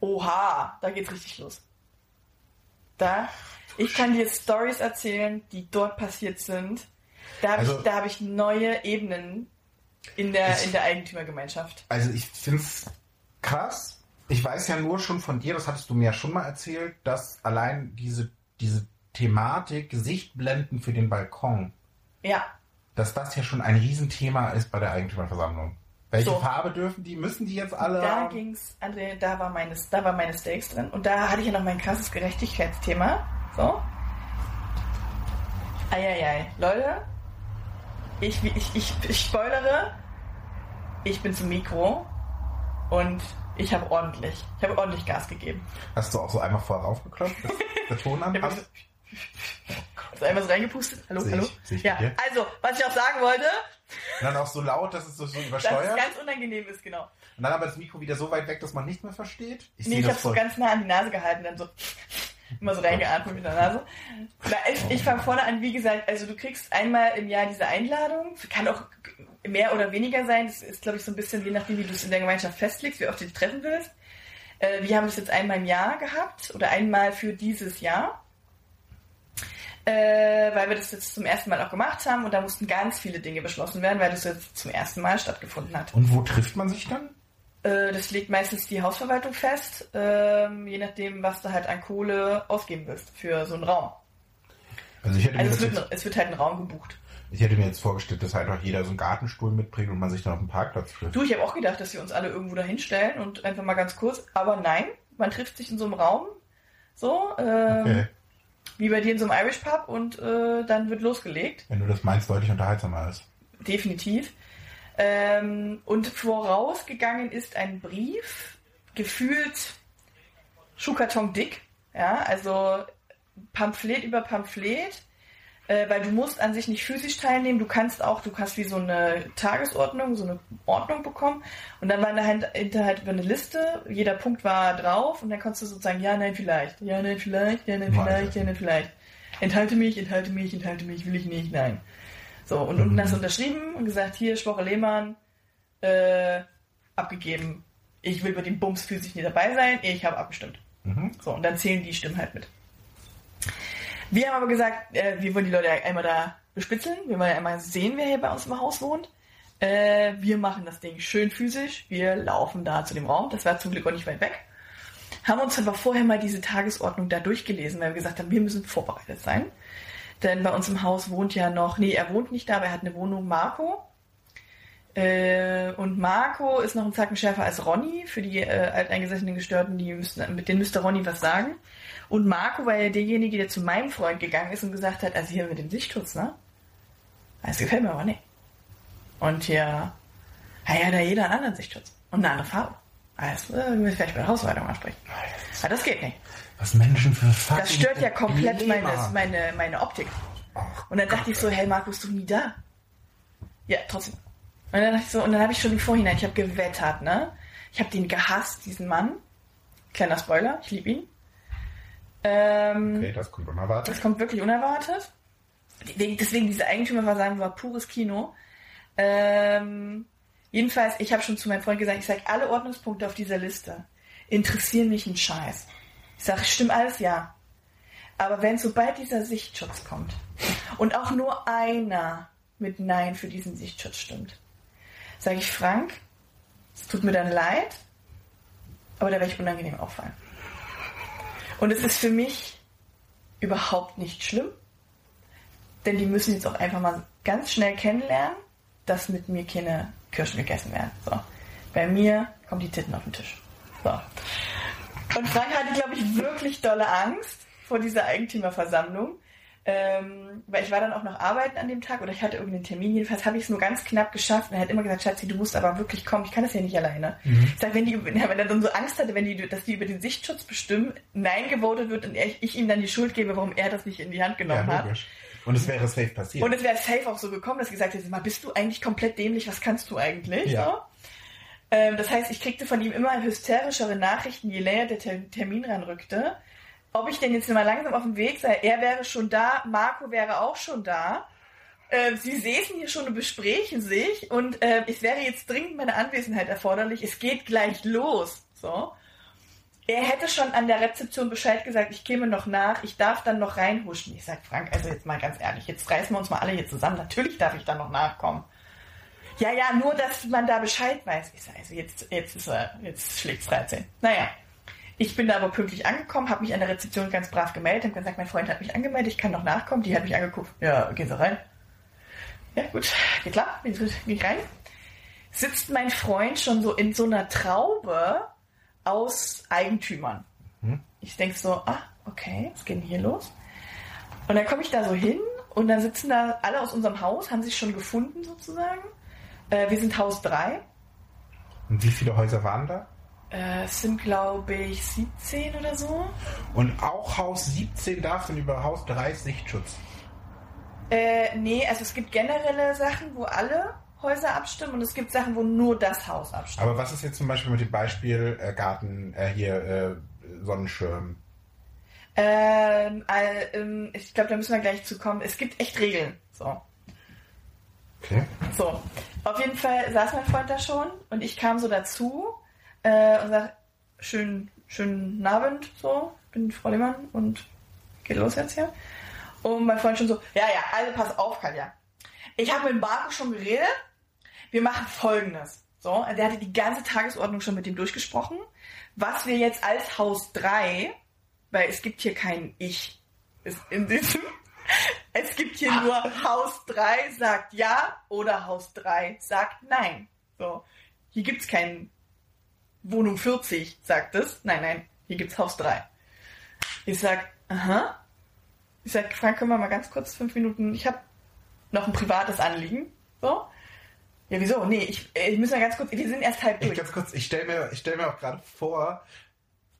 Oha, da geht's richtig los. Da, ich kann dir Stories erzählen, die dort passiert sind. Da habe Also- ich, da hab ich neue Ebenen in der, Ich- in der Eigentümergemeinschaft. Also ich finde es krass. Ich weiß ja nur schon von dir, das hattest du mir ja schon mal erzählt, dass allein diese, diese Thematik Sichtblenden für den Balkon, Ja, dass das ja schon ein Riesenthema ist bei der Eigentümerversammlung. Welche So. Farbe dürfen die? Müssen die jetzt alle da ging's, André, da war meine, da war meine Steaks drin. Und da hatte ich ja noch mein krasses Gerechtigkeitsthema. So. Eieiei. Leute, ich, ich, ich, ich spoilere, ich bin zum Mikro und ich habe ordentlich, ich habe ordentlich Gas gegeben. Hast du auch so einmal vorher raufgeklopft, dass der Ton anpasst? also einmal so reingepustet. Hallo, Seh ich, hallo. ich ja, also, was ich auch sagen wollte, Und dann auch so laut, dass es so, so dass es übersteuert. ganz unangenehm ist, genau. Und dann aber das Mikro wieder so weit weg, dass man nicht mehr versteht. Ich Nee, sehe ich habe so ganz nah an die Nase gehalten, dann so immer so reingeatmet mit der Nase. Na, ich fange vorne an, wie gesagt, also du kriegst einmal im Jahr diese Einladung, kann auch mehr oder weniger sein, das ist glaube ich so ein bisschen je nachdem, wie du es in der Gemeinschaft festlegst, wie oft du dich treffen willst. Äh, wir haben das jetzt einmal im Jahr gehabt oder einmal für dieses Jahr. Äh, weil wir das jetzt zum ersten Mal auch gemacht haben und da mussten ganz viele Dinge beschlossen werden, weil das jetzt zum ersten Mal stattgefunden hat. Und wo trifft man sich dann? Äh, das legt meistens die Hausverwaltung fest, ähm, je nachdem, was du halt an Kohle ausgeben willst für so einen Raum. Also ich hätte, Also mir, es das wird, jetzt, es wird halt ein Raum gebucht. ich hätte mir jetzt vorgestellt, dass halt auch jeder so einen Gartenstuhl mitbringt und man sich dann auf dem Parkplatz trifft. Du, ich habe auch gedacht, dass wir uns alle irgendwo da hinstellen und einfach mal ganz kurz, aber nein, man trifft sich in so einem Raum, so, ähm, Okay. wie bei dir in so einem Irish Pub und äh, dann wird losgelegt. Wenn du das meinst, deutlich unterhaltsamer ist. Definitiv. Ähm, und vorausgegangen ist ein Brief, gefühlt Schuhkarton dick, ja, also Pamphlet über Pamphlet, äh, weil du musst an sich nicht physisch teilnehmen, du kannst auch, du hast wie so eine Tagesordnung, so eine Ordnung bekommen. Und dann war dahinter halt eine Liste, jeder Punkt war drauf. Und dann konntest du sozusagen ja, nein, vielleicht, ja, nein, vielleicht, ja, nein, vielleicht, ja, nein, vielleicht. Enthalte mich, enthalte mich, enthalte mich, will ich nicht, nein. So, und unten hast du unterschrieben und gesagt, hier, Schwoche Lehmann, äh, abgegeben. Ich will bei dem Bums physisch nicht dabei sein, ich habe abgestimmt. Mhm. So, und dann zählen die Stimmen halt mit. Wir haben aber gesagt, äh, wir wollen die Leute einmal da bespitzeln, wir wollen ja einmal sehen, wer hier bei uns im Haus wohnt. Äh, wir machen das Ding schön physisch, wir laufen da zu dem Raum, das war zum Glück auch nicht weit weg. Haben uns aber vorher mal diese Tagesordnung da durchgelesen, weil wir gesagt haben, wir müssen vorbereitet sein. Denn bei uns im Haus wohnt ja noch, nee, er wohnt nicht da, aber er hat eine Wohnung, Marco. Äh, und Marco ist noch ein Zacken schärfer als Ronny. Für die äh, alteingesessenen Gestörten, die müssten, mit denen müsste Ronny was sagen. Und Marco war ja derjenige, der zu meinem Freund gegangen ist und gesagt hat, also hier mit dem Sichtschutz, ne? Das gefällt mir aber nicht. Und hier, ja, da jeder einen anderen Sichtschutz. Und eine andere Farbe. Also, äh, müssen wir vielleicht bei der Hausweitung ansprechen. Aber das geht nicht. Was Menschen für fucking Das stört ja komplett meine, meine, meine Optik. Und dann dachte ich so, hey bist du nie da? Ja, trotzdem. Und dann dachte ich so, und dann habe ich schon im Vorhinein, ich habe gewettert, ne? Ich habe den gehasst, diesen Mann. Kleiner Spoiler, ich liebe ihn. Ähm, Okay, das kommt unerwartet. das kommt wirklich unerwartet. Deswegen, deswegen diese Eigentümerversammlung war pures Kino. Ähm, jedenfalls, ich habe schon zu meinem Freund gesagt, ich sage, alle Ordnungspunkte auf dieser Liste interessieren mich einen Scheiß. Ich sage, stimmt alles, ja. Aber wenn sobald dieser Sichtschutz kommt und auch nur einer mit Nein für diesen Sichtschutz stimmt, sage ich, Frank, es tut mir dann leid, aber da werde ich unangenehm auffallen. Und es ist für mich überhaupt nicht schlimm, denn die müssen jetzt auch einfach mal ganz schnell kennenlernen, dass mit mir keine Kirschen gegessen werden. So. Bei mir kommen die Titten auf den Tisch. So. Und Frank hatte, glaube ich, wirklich dolle Angst vor dieser Eigentümerversammlung. Ähm, weil ich war dann auch noch arbeiten an dem Tag oder ich hatte irgendeinen Termin. Jedenfalls habe ich es nur ganz knapp geschafft. Und er hat immer gesagt, Schatzi, du musst aber wirklich kommen. Ich kann das ja nicht alleine. Ich sag, wenn die, wenn er dann so Angst hatte, wenn die, dass die über den Sichtschutz bestimmen, Nein gewotet wird und er, ich ihm dann die Schuld gebe, warum er das nicht in die Hand Ja, genommen hat. logisch. Und es wäre safe passiert. Und es wäre safe auch so gekommen, dass ich gesagt hätte, mal, bist du eigentlich komplett dämlich? Was kannst du eigentlich? Ja. So? Ähm, das heißt, ich kriegte von ihm immer hysterischere Nachrichten, je näher der Ter Termin ranrückte. Ob ich denn jetzt mal langsam auf dem Weg sei, er wäre schon da, Marco wäre auch schon da. Ähm, sie säßen hier schon und besprechen sich und äh, es wäre jetzt dringend meine Anwesenheit erforderlich. Es geht gleich los. So. Er hätte schon an der Rezeption Bescheid gesagt, ich käme noch nach, ich darf dann noch reinhuschen. Ich sag, Frank, also jetzt mal ganz ehrlich, jetzt reißen wir uns mal alle hier zusammen. Natürlich darf ich dann noch nachkommen. Ja, ja, nur, dass man da Bescheid weiß. Ich sag, also jetzt, jetzt ist er, jetzt schlägt's 13. Naja. Ich bin da aber pünktlich angekommen, habe mich an der Rezeption ganz brav gemeldet, habe gesagt, mein Freund hat mich angemeldet, ich kann noch nachkommen. Die hat mich angeguckt. Ja, gehen Sie rein. Ja, gut, geht klar, ich rein. Sitzt mein Freund schon so in so einer Traube aus Eigentümern. Ich denk so, ah, okay, was geht denn hier los? Und dann komme ich da so hin und dann sitzen da alle aus unserem Haus, haben sich schon gefunden sozusagen. Äh, wir sind Haus 3. Und wie viele Häuser waren da? Äh, es sind, glaube ich, 17 oder so. Und auch Haus 17 darf dann über Haus 3 Sichtschutz. Äh, nee, also es gibt generelle Sachen, wo alle Häuser abstimmen und es gibt Sachen, wo nur das Haus abstimmt. Aber was ist jetzt zum Beispiel mit dem Beispiel äh, Garten, äh, hier äh, Sonnenschirm? Ähm, äh, ähm, ich glaube, da müssen wir gleich zu kommen. Es gibt echt Regeln. So. Okay. So, auf jeden Fall saß mein Freund da schon und ich kam so dazu äh, und sag, schönen, schönen Abend, so, bin Frau Lehmann und geht los jetzt hier. Und mein Freund schon so, ja, ja, also pass auf, Katja. Ich habe mit Marco schon geredet, wir machen folgendes. So, der hatte die ganze Tagesordnung schon mit ihm durchgesprochen, was wir jetzt als Haus 3, weil es gibt hier kein Ich ist in diesem es gibt hier nur Haus 3 sagt ja oder Haus 3 sagt nein. So. Hier gibt's kein Wohnung 40 sagt es. Nein, nein, hier gibt's Haus 3. Ich sag, aha. Ich sag, Frank, können wir mal ganz kurz fünf Minuten, ich habe noch ein privates Anliegen. So. Ja, wieso? Nee, ich, ich muss mal ganz kurz, wir sind erst halb Ich durch. ganz kurz, ich stelle mir, ich stell mir auch gerade vor,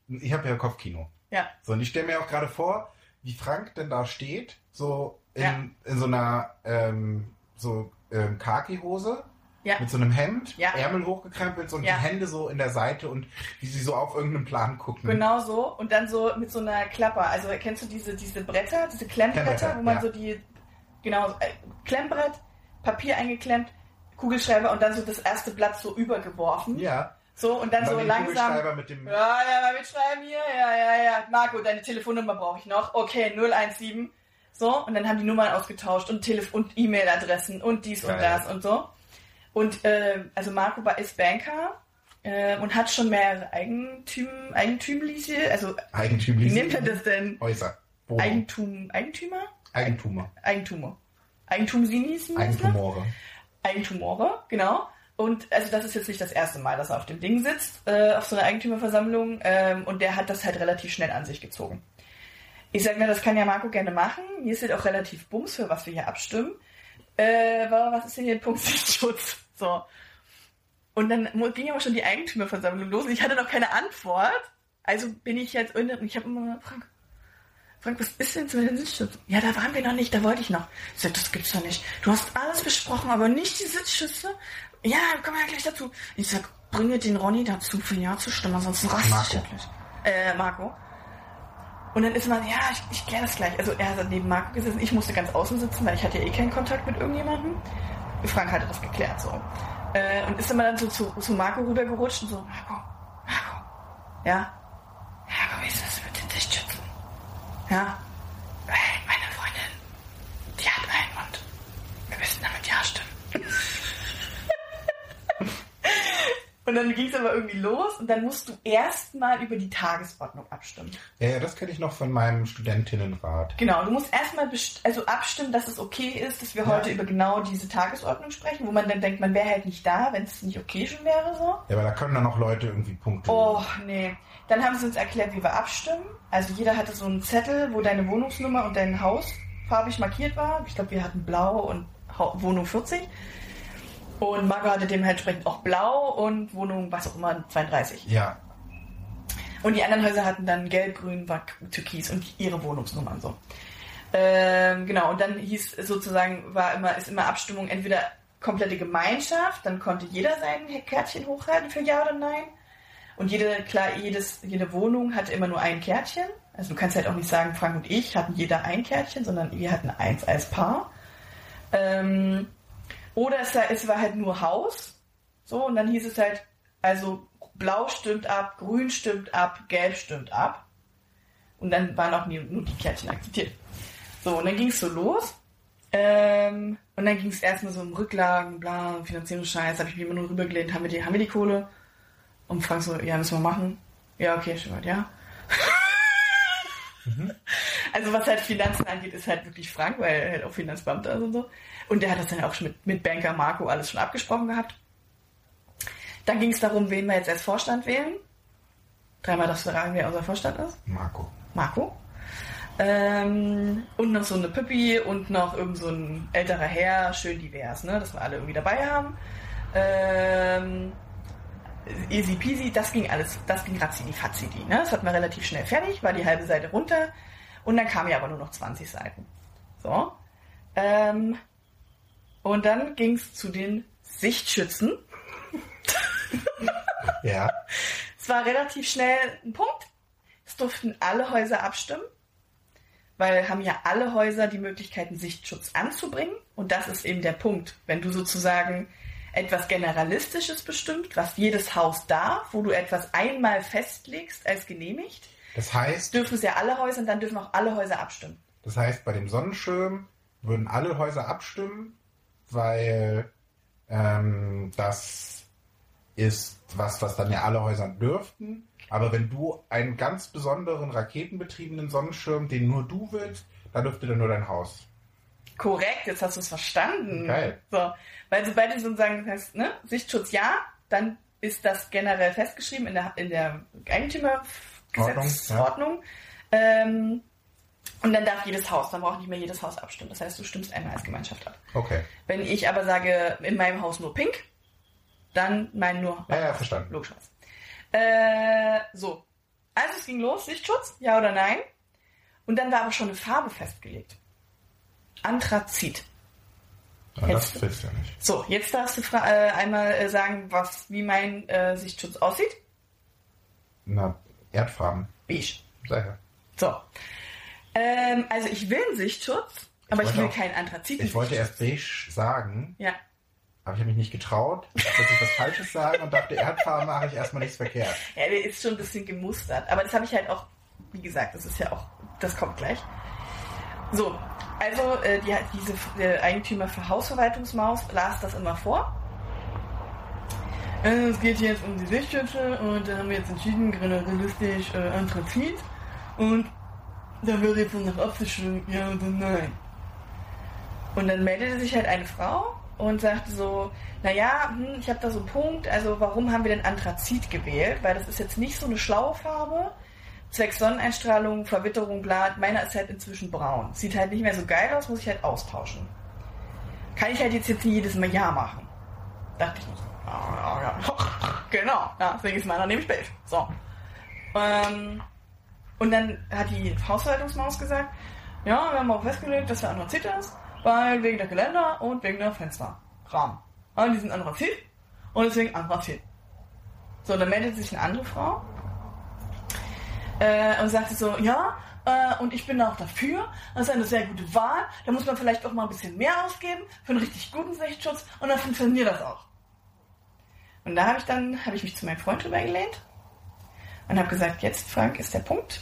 ich habe ja Kopfkino. Ja. So, und ich stelle mir auch gerade vor, wie Frank denn da steht, so in, Ja. in so einer ähm, so ähm, Khaki-Hose Ja. mit so einem Hemd, Ja. Ärmel hochgekrempelt so, und die Hände so in der Seite und wie sie so auf irgendeinen Plan gucken. Genau so. Und dann so mit so einer Klapper. Also kennst du diese, diese Bretter, diese Klemmbretter, wo man so die, genau, äh, Klemmbrett, Papier eingeklemmt, Kugelschreiber und dann so das erste Blatt so übergeworfen. Ja. So, und dann Dann so langsam. Mit dem. Ja, ja, mal mitschreiben hier. Ja, ja, ja. Marco, deine Telefonnummer brauche ich noch. Okay, 017. So, und dann haben die Nummern ausgetauscht und Telef und E-Mail-Adressen und dies und Geil. das und so. Und äh, also Marco ist Banker äh, und hat schon mehrere Eigentüm, eigentümliche, also wie Eigentümlich. nennt man das denn? Häuser. Wohnung. Eigentum, Eigentümer? Eigentumer. Eigentumer. Eigentumsinis? Eigentumore. Eigentumore, genau. Und also das ist jetzt nicht das erste Mal, dass er auf dem Ding sitzt, äh, auf so einer Eigentümerversammlung. Ähm, und der hat das halt relativ schnell an sich gezogen. Ich sag mir, das kann ja Marco gerne machen. Hier ist halt auch relativ bums, für was wir hier abstimmen. Äh, was ist denn hier Punkt Sichtschutz? So. Und dann ging aber schon die Eigentümerversammlung los und ich hatte noch keine Antwort. Also bin ich jetzt, und ich habe immer, Frank, Frank, was ist denn zu den Sitzschützen? Ja, da waren wir noch nicht, da wollte ich noch. Ich sag, das gibt's doch nicht. Du hast alles besprochen, aber nicht die Sitzschütze? Ja, kommen wir ja gleich dazu. Ich sag, bringe den Ronny dazu, für Ja zu stimmen, ansonsten raste ich wirklich. Äh, Marco. Und dann ist man, ja, ich, ich kläre das gleich. Also er hat neben Marco gesessen, ich musste ganz außen sitzen, weil ich hatte ja eh keinen Kontakt mit irgendjemandem. Frank hatte das geklärt, so. Äh, und ist immer dann so zu, zu Marco rübergerutscht und so, Marco, Marco, ja, aber wie ist das mit den Sichtschützen? Ja, meine Freundin, die hat einen und wir müssen damit Ja stimmen. Und dann ging es aber irgendwie los und dann musst du erstmal über die Tagesordnung abstimmen. Ja, ja das kenne ich noch von meinem Studentinnenrat. Genau, du musst erstmal also abstimmen, dass es okay ist, dass wir ja. heute über genau diese Tagesordnung sprechen, wo man dann denkt, man wäre halt nicht da, wenn es nicht okay schon wäre so. Ja, aber da können dann noch Leute irgendwie Punkte. Oh, nee. Dann haben sie uns erklärt, wie wir abstimmen. Also jeder hatte so einen Zettel, wo deine Wohnungsnummer und dein Haus farbig markiert war. Ich glaube, wir hatten blau und Wohnung 40. Und Marco hatte dementsprechend auch blau und Wohnung, was auch immer, 32. Ja. Und die anderen Häuser hatten dann gelb, grün, türkis und ihre Wohnungsnummern so. Ähm, genau, und dann hieß sozusagen, war immer, ist immer Abstimmung entweder komplette Gemeinschaft, dann konnte jeder sein Kärtchen hochhalten für Ja oder Nein. Und jede, klar, jedes, jede Wohnung hatte immer nur ein Kärtchen. Also du kannst halt auch nicht sagen, Frank und ich hatten jeder ein Kärtchen, sondern wir hatten eins als Paar. Ähm, oder es, es war halt nur Haus. So, und dann hieß es halt, also blau stimmt ab, grün stimmt ab, gelb stimmt ab. Und dann waren auch nur, die Kärtchen akzeptiert. So, und dann ging es so los. Ähm, und dann ging es erstmal so um Rücklagen, bla, Finanzierungsscheiß, habe ich mich immer nur rübergelehnt, haben wir die, haben wir die Kohle? Und Frank so, ja, müssen wir machen. Ja, okay, schon mal, ja. mhm. Also was halt Finanzen angeht, ist halt wirklich Frank, weil er halt auch Finanzbeamter ist und so. Und der hat das dann auch schon mit, mit Banker Marco alles schon abgesprochen gehabt. Dann ging es darum, wen wir jetzt als Vorstand wählen. Dreimal darfst du fragen, wer unser Vorstand ist. Marco. Marco. Ähm, und noch so eine Pippi und noch irgend so ein älterer Herr, schön divers, ne, dass wir alle irgendwie dabei haben. Ähm, easy peasy, das ging alles, das ging razzidi fazzidi, ne, das hatten wir relativ schnell fertig, war die halbe Seite runter und dann kamen ja aber nur noch 20 Seiten. So. Ähm, und dann ging es zu den Sichtschützen. ja. Es war relativ schnell ein Punkt. Es durften alle Häuser abstimmen, weil haben ja alle Häuser die Möglichkeit, einen Sichtschutz anzubringen. Und das ist eben der Punkt. Wenn du sozusagen etwas Generalistisches bestimmt, was jedes Haus darf, wo du etwas einmal festlegst als genehmigt, das heißt, dürfen es ja alle Häuser und dann dürfen auch alle Häuser abstimmen. Das heißt, bei dem Sonnenschirm würden alle Häuser abstimmen weil ähm, das ist was, was dann ja alle Häuser dürften. Aber wenn du einen ganz besonderen raketenbetriebenen Sonnenschirm, den nur du willst, dann dürfte dann nur dein Haus. Korrekt, jetzt hast du es verstanden. Geil. So, weil sobald du sozusagen sagst, ne, Sichtschutz ja, dann ist das generell festgeschrieben in der, in der Eigentümergesetzordnung. Ja. Ähm, und dann darf jedes Haus, dann braucht nicht mehr jedes Haus abstimmen. Das heißt, du stimmst einmal als Gemeinschaft ab. Okay. Wenn ich aber sage, in meinem Haus nur pink, dann mein nur. Ja, ja, verstanden. Logischerweise. Äh, so. Also es ging los, Sichtschutz, ja oder nein? Und dann war aber schon eine Farbe festgelegt. Anthrazit. Ja, jetzt, das ja nicht. So, jetzt darfst du äh, einmal äh, sagen, was, wie mein äh, Sichtschutz aussieht. Na, Erdfarben. Beige. Sehr. So. Ähm, also ich will einen Sichtschutz, aber ich, ich will auch, keinen Anthrazit. Ich wollte erst beige sagen. Ja. Aber ich habe mich nicht getraut, dass ich was Falsches sagen und dachte, Erdfarbe mache ich erstmal nichts verkehrt. Ja, der ist schon ein bisschen gemustert. Aber das habe ich halt auch, wie gesagt, das ist ja auch, das kommt gleich. So, also äh, die, diese der Eigentümer für Hausverwaltungsmaus las das immer vor. Äh, es geht jetzt um die Sichtschütze und da haben wir jetzt entschieden, generalistisch äh, Anthrazit. Und da wäre jetzt noch nach ja oder nein. Und dann meldete sich halt eine Frau und sagte so, naja, hm, ich habe da so einen Punkt, also warum haben wir denn Anthrazit gewählt? Weil das ist jetzt nicht so eine schlaue Farbe. Zwecks Sonneneinstrahlung, Verwitterung, bla. Meiner ist halt inzwischen braun. Sieht halt nicht mehr so geil aus, muss ich halt austauschen. Kann ich halt jetzt, jetzt nicht jedes Mal Ja machen. Dachte ich nicht. Ah. Genau, ja, deswegen ist meiner nämlich beige. So. Ähm, und dann hat die Hausverwaltungsmaus gesagt, ja, wir haben auch festgelegt, dass der Anthrazit ist, weil wegen der Geländer und wegen der Fensterrahmen. Und die sind Anthrazit und deswegen Anthrazit. So, dann meldet sich eine andere Frau äh, und sagte so, ja, äh, und ich bin auch dafür, das ist eine sehr gute Wahl, da muss man vielleicht auch mal ein bisschen mehr ausgeben für einen richtig guten Sichtschutz und dann funktioniert das auch. Und da habe ich dann, habe ich mich zu meinem Freund drüber gelehnt und habe gesagt, jetzt Frank ist der Punkt,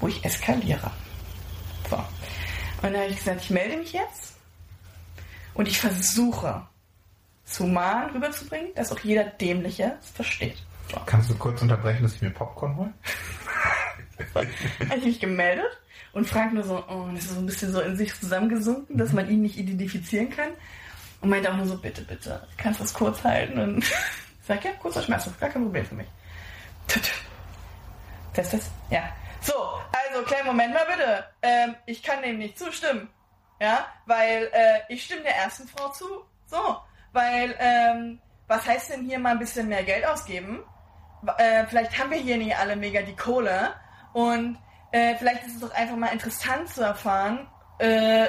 wo ich eskaliere. So. Und dann habe ich gesagt, ich melde mich jetzt und ich versuche zu human rüberzubringen, dass auch jeder Dämliche es versteht. So. Kannst du kurz unterbrechen, dass ich mir Popcorn hole? habe ich mich gemeldet und Frank nur so, oh, das ist so ein bisschen so in sich zusammengesunken, dass man ihn nicht identifizieren kann. Und meinte auch nur so, bitte, bitte, kannst du das kurz halten? Und ich sag, ja, kurzer Schmerz, gar kein Problem für mich. Test das? Ja. So, also, kleinen Moment mal bitte. Ähm, ich kann dem nicht zustimmen. Ja, weil äh, ich stimme der ersten Frau zu. So, weil, ähm, was heißt denn hier mal ein bisschen mehr Geld ausgeben? Äh, vielleicht haben wir hier nicht alle mega die Kohle und äh, vielleicht ist es doch einfach mal interessant zu erfahren, äh,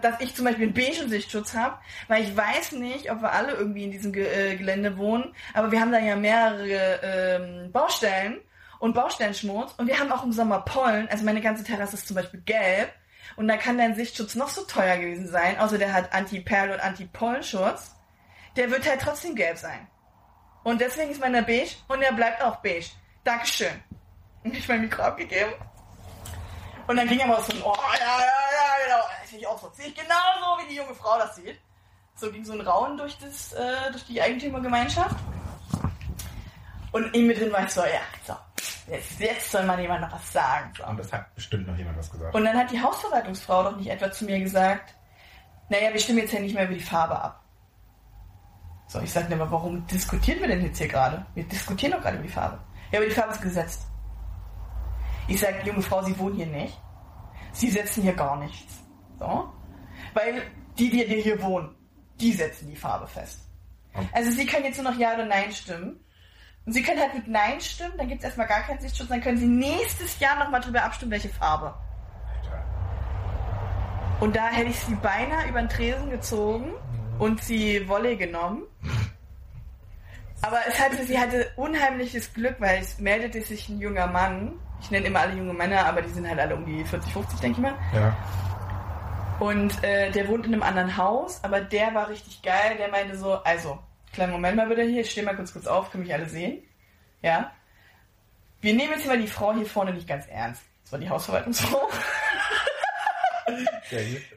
dass ich zum Beispiel einen beigen Sichtschutz habe, weil ich weiß nicht, ob wir alle irgendwie in diesem Ge äh, Gelände wohnen, aber wir haben da ja mehrere ähm, Baustellen und Baustellenschmutz und wir haben auch im Sommer Pollen, also meine ganze Terrasse ist zum Beispiel gelb und da kann dein Sichtschutz noch so teuer gewesen sein, außer der hat Anti-Perl und Anti-Pollenschutz, der wird halt trotzdem gelb sein. Und deswegen ist meiner beige und er bleibt auch beige. Dankeschön. Und ich mein Mikro abgegeben. Und dann ging er mal so ein, oh ja, ja, ja, genau. Das sehe ich auch so. Sehe ich genauso, wie die junge Frau das sieht. So ging so ein Rauen durch, das, äh, durch die Eigentümergemeinschaft. Und in mir drin war ich so, ja, so, jetzt, jetzt soll mal jemand noch was sagen. So. Und das hat bestimmt noch jemand was gesagt. Und dann hat die Hausverwaltungsfrau doch nicht etwa zu mir gesagt, naja, wir stimmen jetzt ja nicht mehr über die Farbe ab. So, ich sage aber warum diskutieren wir denn jetzt hier gerade? Wir diskutieren doch gerade über die Farbe. Ja, aber die Farbe ist gesetzt. Ich sage, junge Frau, Sie wohnen hier nicht. Sie setzen hier gar nichts. So. Weil die, die hier wohnen, die setzen die Farbe fest. Also Sie können jetzt nur noch Ja oder Nein stimmen. Und Sie können halt mit Nein stimmen, dann gibt es erstmal gar keinen Sichtschutz, dann können Sie nächstes Jahr nochmal drüber abstimmen, welche Farbe. Und da hätte ich sie beinahe über den Tresen gezogen mhm. und sie Wolle genommen. Aber es hatte, sie hatte unheimliches Glück, weil es meldete sich ein junger Mann ich nenne immer alle junge Männer, aber die sind halt alle um die 40, 50, denke ich mal. Ja. Und äh, der wohnt in einem anderen Haus, aber der war richtig geil. Der meinte so, also, kleinen Moment mal bitte hier, ich stehe mal kurz kurz auf, können mich alle sehen. Ja. Wir nehmen jetzt mal die Frau hier vorne nicht ganz ernst. Das war die Hausverwaltungsfrau.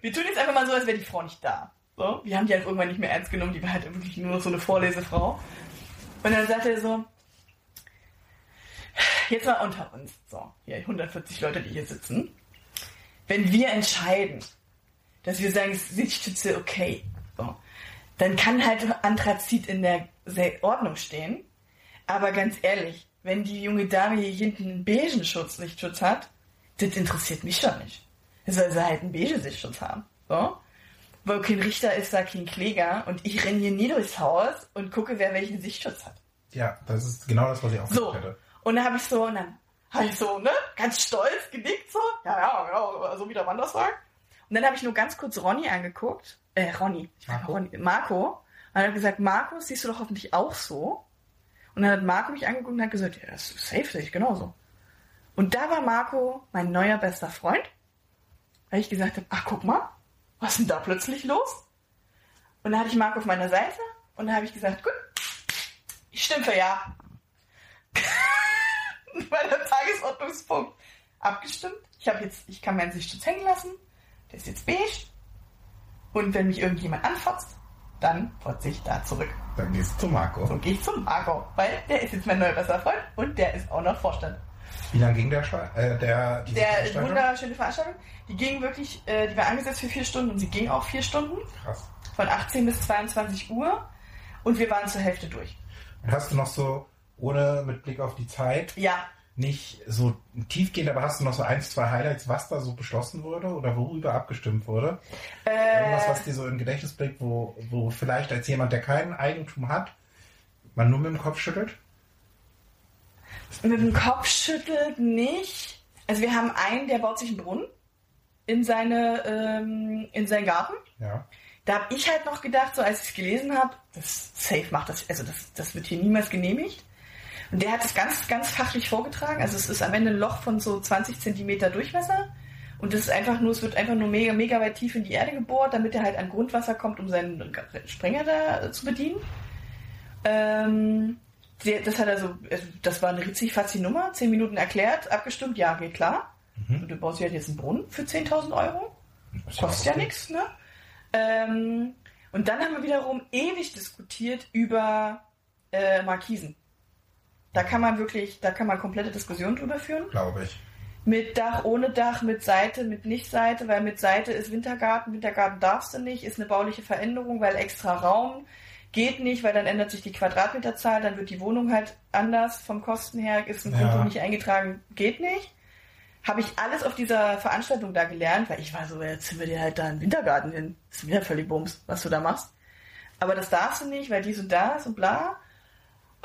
wir tun jetzt einfach mal so, als wäre die Frau nicht da. So, wir haben die halt irgendwann nicht mehr ernst genommen, die war halt wirklich nur noch so eine Vorlesefrau. Und dann sagte er so, jetzt mal unter uns, so, hier 140 Leute, die hier sitzen. Wenn wir entscheiden, dass wir sagen, Sichtschütze okay, so, dann kann halt Anthrazit in der Ordnung stehen. Aber ganz ehrlich, wenn die junge Dame hier hinten einen beigen Schutz, Sichtschutz hat, das interessiert mich schon nicht. soll sie halt einen beigen Sichtschutz haben. So. Weil kein Richter ist da kein Kläger und ich renne hier nie durchs Haus und gucke, wer welchen Sichtschutz hat. Ja, das ist genau das, was ich auch so, hätte. Und dann habe ich so, und dann habe ich so, ne, ganz stolz genickt so, ja, ja, genau, so wie der Mann das sagt. Und dann habe ich nur ganz kurz Ronny angeguckt, äh, Ronny, ich Marco. Ronny, Marco. Und dann habe gesagt, Marco, siehst du doch hoffentlich auch so? Und dann hat Marco mich angeguckt und hat gesagt, ja, das ist safe, sehe ich genauso. Und da war Marco mein neuer bester Freund, weil ich gesagt habe, ach guck mal, was ist denn da plötzlich los? Und dann hatte ich Marco auf meiner Seite und dann habe ich gesagt, gut, ich stimme für ja. bei der Tagesordnungspunkt abgestimmt. Ich habe jetzt, ich kann meinen Sichtschutz hängen lassen. Der ist jetzt beige. Und wenn mich irgendjemand anfotzt, dann fotze ich da zurück. Dann gehst du zu Marco. So gehe ich zum Marco, weil der ist jetzt mein neuer bester Freund und der ist auch noch Vorstand. Wie lange ging der, äh, der diese Der Veranstaltung? wunderschöne Veranstaltung. Die ging wirklich, äh, die war angesetzt für vier Stunden und sie ging auch vier Stunden. Krass. Von 18 bis 22 Uhr. Und wir waren zur Hälfte durch. Und hast du noch so, ohne mit Blick auf die Zeit, Ja, nicht so tiefgehend, aber hast du noch so ein, zwei Highlights, was da so beschlossen wurde oder worüber abgestimmt wurde? Irgendwas, äh, was dir so im Gedächtnis blickt, wo, wo vielleicht als jemand, der kein Eigentum hat, man nur mit dem Kopf schüttelt? mit dem Kopf schüttelt nicht. Also wir haben einen, der baut sich einen Brunnen in seine, ähm, in seinen Garten. Ja. Da habe ich halt noch gedacht, so als ich es gelesen habe, das safe macht das, also das, das wird hier niemals genehmigt. Und der hat es ganz, ganz fachlich vorgetragen. Also es ist am Ende ein Loch von so 20 Zentimeter Durchmesser. Und das ist einfach nur, es wird einfach nur mega, mega weit tief in die Erde gebohrt, damit er halt an Grundwasser kommt, um seinen Sprenger da zu bedienen. Ähm, das hat also, also, das war eine ritzig fatzi Nummer, 10 Minuten erklärt, abgestimmt, ja, geht klar. Und du baust halt jetzt einen Brunnen für 10.000 Euro. Das Kostet ja gut. nichts, ne? Ähm, und dann haben wir wiederum ewig diskutiert über äh, Markisen. Da kann man wirklich, da kann man komplette Diskussionen drüber führen. Glaube ich. Mit Dach, ohne Dach, mit Seite, mit Nicht-Seite, weil mit Seite ist Wintergarten, Wintergarten darfst du nicht, ist eine bauliche Veränderung, weil extra Raum geht nicht, weil dann ändert sich die Quadratmeterzahl, dann wird die Wohnung halt anders vom Kosten her, ist ein Ja. Grundbuch nicht eingetragen, geht nicht. Habe ich alles auf dieser Veranstaltung da gelernt, weil ich war so, jetzt sind wir dir halt da einen Wintergarten hin. Ist wieder völlig Bums, was du da machst. Aber das darfst du nicht, weil dies und das und bla.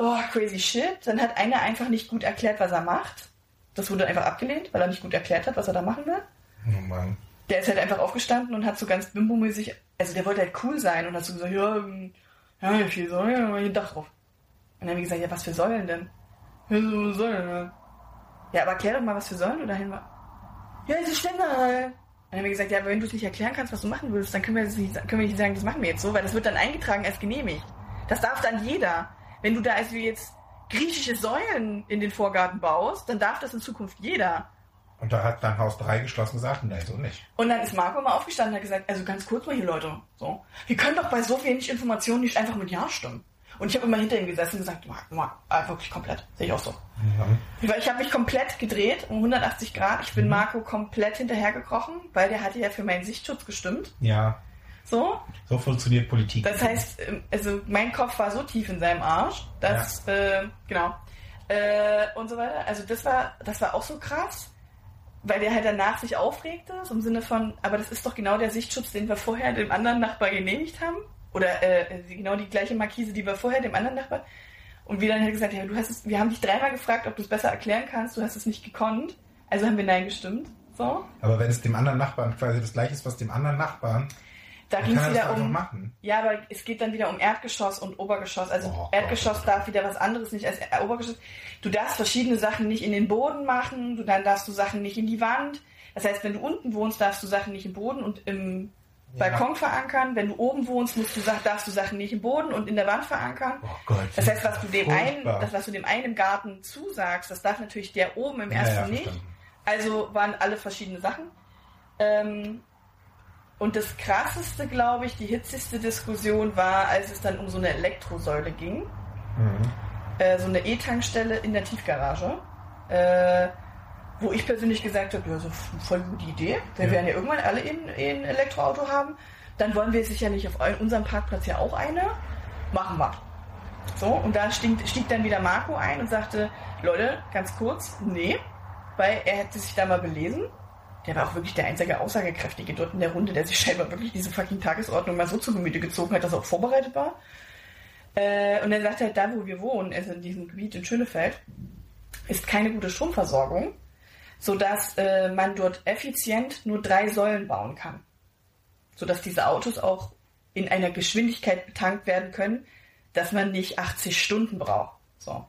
Oh, crazy shit. Dann hat einer einfach nicht gut erklärt, was er macht. Das wurde einfach abgelehnt, weil er nicht gut erklärt hat, was er da machen will. Oh Mann. Der ist halt einfach aufgestanden und hat so ganz bimbo-mäßig, also der wollte halt cool sein und hat so gesagt, ja, ja, hier viel Säulen, aber hier ein Dach drauf. Und dann haben wir gesagt, ja, was für Säulen denn? Ja, so Säulen, ja. Ja, aber erklär doch mal, was für Säulen du dahin war. Ja, diese Ständer halt. Und dann haben wir gesagt, ja, aber wenn du es nicht erklären kannst, was du machen willst, dann können wir, nicht, können wir nicht sagen, das machen wir jetzt so, weil das wird dann eingetragen als genehmigt. Das darf dann jeder. Wenn du da also jetzt griechische Säulen in den Vorgarten baust, dann darf das in Zukunft jeder. Und da hat dann Haus 3 geschlossen gesagt, nee, so nicht. Und dann ist Marco mal aufgestanden und hat gesagt, also ganz kurz mal hier, Leute, so, wir können doch bei so wenig Informationen nicht einfach mit Ja stimmen. Und ich habe immer hinter ihm gesessen und gesagt, Marc, Marc, ah, wirklich komplett, sehe ich auch so. Weil ich habe mich komplett gedreht um 180 Grad. Ich bin Marco komplett hinterhergekrochen, weil der hatte ja für meinen Sichtschutz gestimmt. Ja, So, so funktioniert Politik. das heißt, ähm, also mein Kopf war so tief in seinem Arsch, dass, äh, genau, äh, und so weiter. Also das war, das war auch so krass, weil der halt danach sich aufregte, so im Sinne von, aber das ist doch genau der Sichtschutz, den wir vorher dem anderen Nachbar genehmigt haben. Oder äh, genau die gleiche Markise, die wir vorher dem anderen Nachbar. Und wir dann halt gesagt, ja, du hast es, wir haben dich dreimal gefragt, ob du es besser erklären kannst, du hast es nicht gekonnt. Also haben wir Nein gestimmt. So. Aber wenn es dem anderen Nachbarn quasi das gleiche ist, was dem anderen Nachbarn, Da ging es er wieder einfach um. Ja, aber es geht dann wieder um Erdgeschoss und Obergeschoss. Also Oh Gott. Erdgeschoss darf wieder was anderes nicht als Obergeschoss. Du darfst verschiedene Sachen nicht in den Boden machen, du dann darfst du Sachen nicht in die Wand. Das heißt, wenn du unten wohnst, darfst du Sachen nicht im Boden und im Ja. Balkon verankern. Wenn du oben wohnst, musst du, darfst du Sachen nicht im Boden und in der Wand verankern. Oh Gott. Das heißt, was du dem einen, das, was du dem einen im Garten zusagst, das darf natürlich der oben im Ja, ersten ja, nicht. verstanden. Also waren alle verschiedene Sachen. Ähm, und das krasseste, glaube ich, die hitzigste Diskussion war, als es dann um so eine Elektrosäule ging. Mhm. Äh, so eine E-Tankstelle in der Tiefgarage. Äh, wo ich persönlich gesagt habe, ja, so voll gute Idee. Wir Ja. werden ja irgendwann alle ein, ein Elektroauto haben. Dann wollen wir sicherlich auf eu- unserem Parkplatz ja auch eine. Machen wir. So, und da stieg, stieg dann wieder Marco ein und sagte, Leute, ganz kurz, nee, weil er hätte sich da mal belesen. Der war auch wirklich der einzige Aussagekräftige dort in der Runde, der sich scheinbar wirklich diese fucking Tagesordnung mal so zu Gemüte gezogen hat, dass er auch vorbereitet war. Äh, und er sagte halt, da wo wir wohnen, also in diesem Gebiet in Schönefeld, ist keine gute Stromversorgung, sodass äh, man dort effizient nur drei Säulen bauen kann. Sodass diese Autos auch in einer Geschwindigkeit betankt werden können, dass man nicht 80 Stunden braucht. So.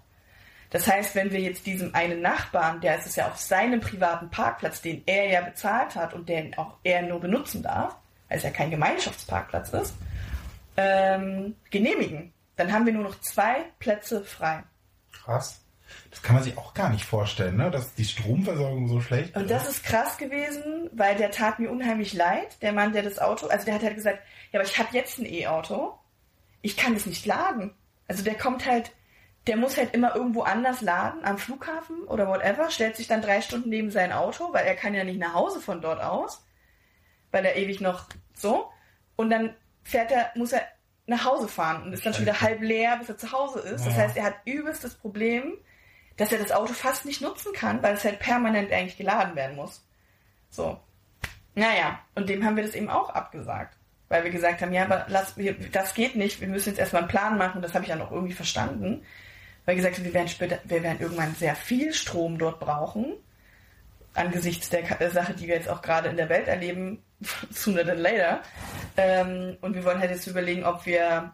Das heißt, wenn wir jetzt diesem einen Nachbarn, der ist es ja auf seinem privaten Parkplatz, den er ja bezahlt hat und den auch er nur benutzen darf, weil es ja kein Gemeinschaftsparkplatz ist, ähm, genehmigen, dann haben wir nur noch zwei Plätze frei. Krass. Das kann man sich auch gar nicht vorstellen, ne? dass die Stromversorgung so schlecht Und das ist krass gewesen, weil der tat mir unheimlich leid, der Mann, der das Auto, also der hat halt gesagt, ja, aber ich habe jetzt ein E-Auto, ich kann es nicht laden. Also der kommt halt der muss halt immer irgendwo anders laden, am Flughafen oder whatever, stellt sich dann drei Stunden neben sein Auto, weil er kann ja nicht nach Hause von dort aus, weil er ewig noch so. Und dann fährt er, muss er nach Hause fahren und ist dann schon wieder halb leer, bis er zu Hause ist. Das Ja. heißt, er hat übelst das Problem, dass er das Auto fast nicht nutzen kann, weil es halt permanent eigentlich geladen werden muss. So. Naja, und dem haben wir das eben auch abgesagt. Weil wir gesagt haben, ja, aber lass, das geht nicht, wir müssen jetzt erstmal einen Plan machen, das habe ich dann auch irgendwie verstanden. Weil gesagt wir werden später, wir werden irgendwann sehr viel Strom dort brauchen. Angesichts der Sache, die wir jetzt auch gerade in der Welt erleben, sooner than later. Ähm, und wir wollen halt jetzt überlegen, ob wir,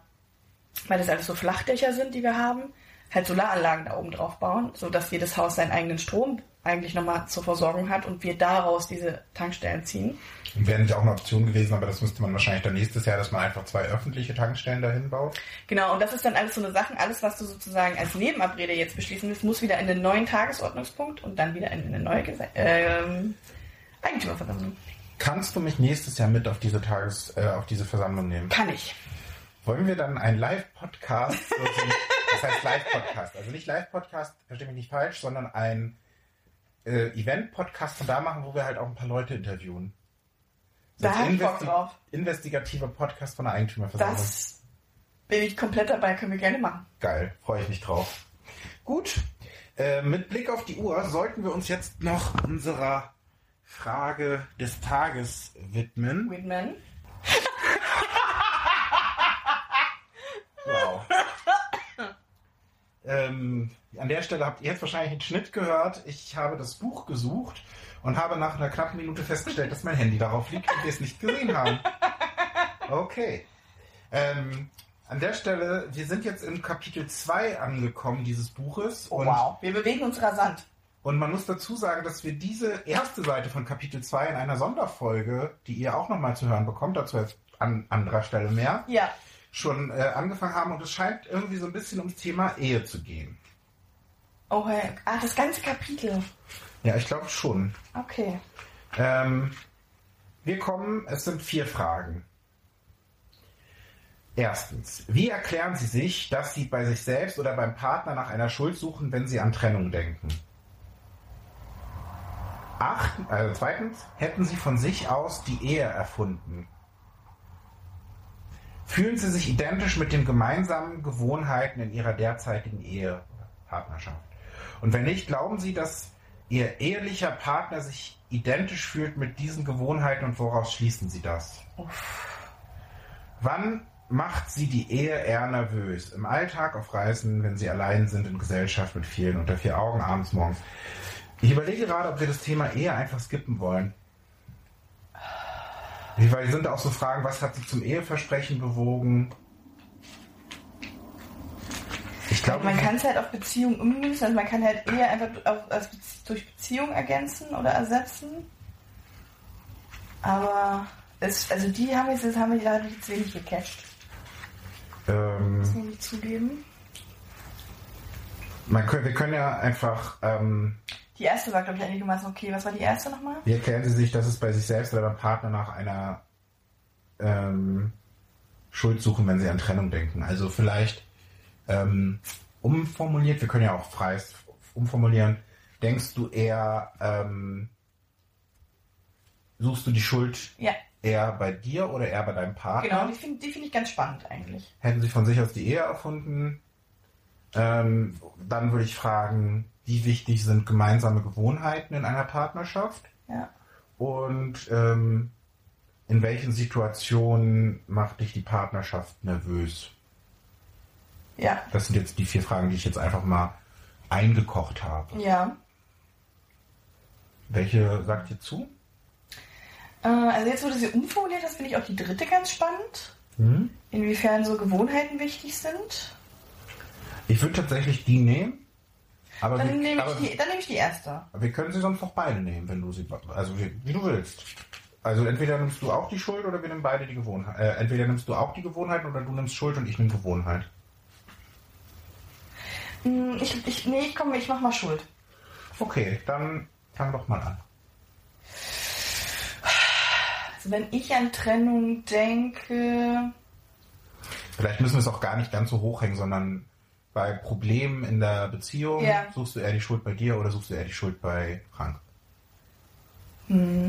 weil das alles so Flachdächer sind, die wir haben, halt Solaranlagen da oben drauf bauen, sodass jedes Haus seinen eigenen Strom eigentlich nochmal zur Versorgung hat und wir daraus diese Tankstellen ziehen. Wäre nicht auch eine Option gewesen, aber das müsste man wahrscheinlich dann nächstes Jahr, dass man einfach zwei öffentliche Tankstellen dahin baut. Genau, und das ist dann alles so eine Sachen, alles, was du sozusagen als Nebenabrede jetzt beschließen willst, muss wieder in den neuen Tagesordnungspunkt und dann wieder in eine neue Gese ähm, Eigentümerversammlung. Kannst du mich nächstes Jahr mit auf diese Tages, äh, auf diese Versammlung nehmen? Kann ich. Wollen wir dann einen Live-Podcast, das heißt Live-Podcast, also nicht Live-Podcast, verstehe mich nicht falsch, sondern ein äh, Event-Podcast von da machen, wo wir halt auch ein paar Leute interviewen. Da hab ich Bock drauf. Investigativer Podcast von der Eigentümerversammlung. Das bin ich komplett dabei, können wir gerne machen. Geil, freue ich mich drauf. Gut, äh, mit Blick auf die Uhr sollten wir uns jetzt noch unserer Frage des Tages widmen. Whitman. Wow. ähm, an der Stelle habt ihr jetzt wahrscheinlich einen Schnitt gehört. Ich habe das Buch gesucht und habe nach einer knappen Minute festgestellt, dass mein Handy darauf liegt und wir es nicht gesehen haben. Okay. Ähm, an der Stelle, wir sind jetzt im Kapitel 2 angekommen dieses Buches. Oh, und, wow. Wir bewegen uns rasant. und man muss dazu sagen, dass wir diese erste Seite von Kapitel 2 in einer Sonderfolge, die ihr auch nochmal zu hören bekommt, dazu jetzt an anderer Stelle mehr, Ja. schon äh, angefangen haben und es scheint irgendwie so ein bisschen ums Thema Ehe zu gehen. Oh, ah, das ganze Kapitel. Ja, ich glaube schon. Okay. Ähm, wir kommen, es sind vier Fragen. Erstens, wie erklären Sie sich, dass Sie bei sich selbst oder beim Partner nach einer Schuld suchen, wenn Sie an Trennung denken? Acht, also zweitens, hätten Sie von sich aus die Ehe erfunden? Fühlen Sie sich identisch mit den gemeinsamen Gewohnheiten in Ihrer derzeitigen Ehe oder Partnerschaft? Und wenn nicht, glauben Sie, dass Ihr ehelicher Partner sich identisch fühlt mit diesen Gewohnheiten und woraus schließen Sie das? Wann macht Sie die Ehe eher nervös? Im Alltag, auf Reisen, wenn Sie allein sind, in Gesellschaft mit vielen, unter vier Augen, abends, morgens. Ich überlege gerade, ob wir das Thema Ehe einfach skippen wollen. Weil sind auch so Fragen, was hat Sie zum Eheversprechen bewogen? Ich glaube, man kann es halt auf Beziehung ummünzen, also man kann halt eher einfach auf, durch Beziehung ergänzen oder ersetzen. Aber es, also die haben jetzt, das haben wir leider jetzt wenig gecatcht. ähm, Das muss ich zugeben. man können, wir können ja einfach, ähm, Die erste war, glaube ich, einigermaßen okay. Was war die erste nochmal? wie erklären Sie sich, dass es bei sich selbst oder beim Partner nach einer ähm, Schuld suchen, wenn Sie an Trennung denken? Also vielleicht ähm, umformuliert, wir können ja auch frei umformulieren, denkst du eher, ähm, suchst du die Schuld Ja, eher bei dir oder eher bei deinem Partner? genau. Die finde find ich ganz spannend eigentlich. Hätten sie von sich aus die Ehe erfunden? Ähm, dann würde ich fragen, wie wichtig sind gemeinsame Gewohnheiten in einer Partnerschaft? Ja. Und ähm, in welchen Situationen macht dich die Partnerschaft nervös? Ja. Das sind jetzt die vier Fragen, die ich jetzt einfach mal eingekocht habe. Ja. Welche sagt ihr zu? Äh, also jetzt, du sie umformuliert hast, finde ich auch die dritte ganz spannend. Hm? Inwiefern so Gewohnheiten wichtig sind. Ich würde tatsächlich die nehmen. Aber, Dann wir, nehme aber ich, die- dann nehme ich die erste. wir können sie sonst auch beide nehmen, wenn du sie, also wie, wie du willst. Also entweder nimmst du auch die Schuld oder wir nehmen beide die Gewohnheit. Äh, entweder nimmst du auch die Gewohnheit oder du nimmst Schuld und ich nehme Gewohnheit. Hm, Ich, ich, nee, ich komme, ich mach mal Schuld. Okay, dann fang doch mal an. Also wenn ich an Trennung denke, Vielleicht müssen wir es auch gar nicht ganz so hochhängen, sondern bei Problemen in der Beziehung, Ja. suchst du eher die Schuld bei dir oder suchst du eher die Schuld bei Frank? Äh,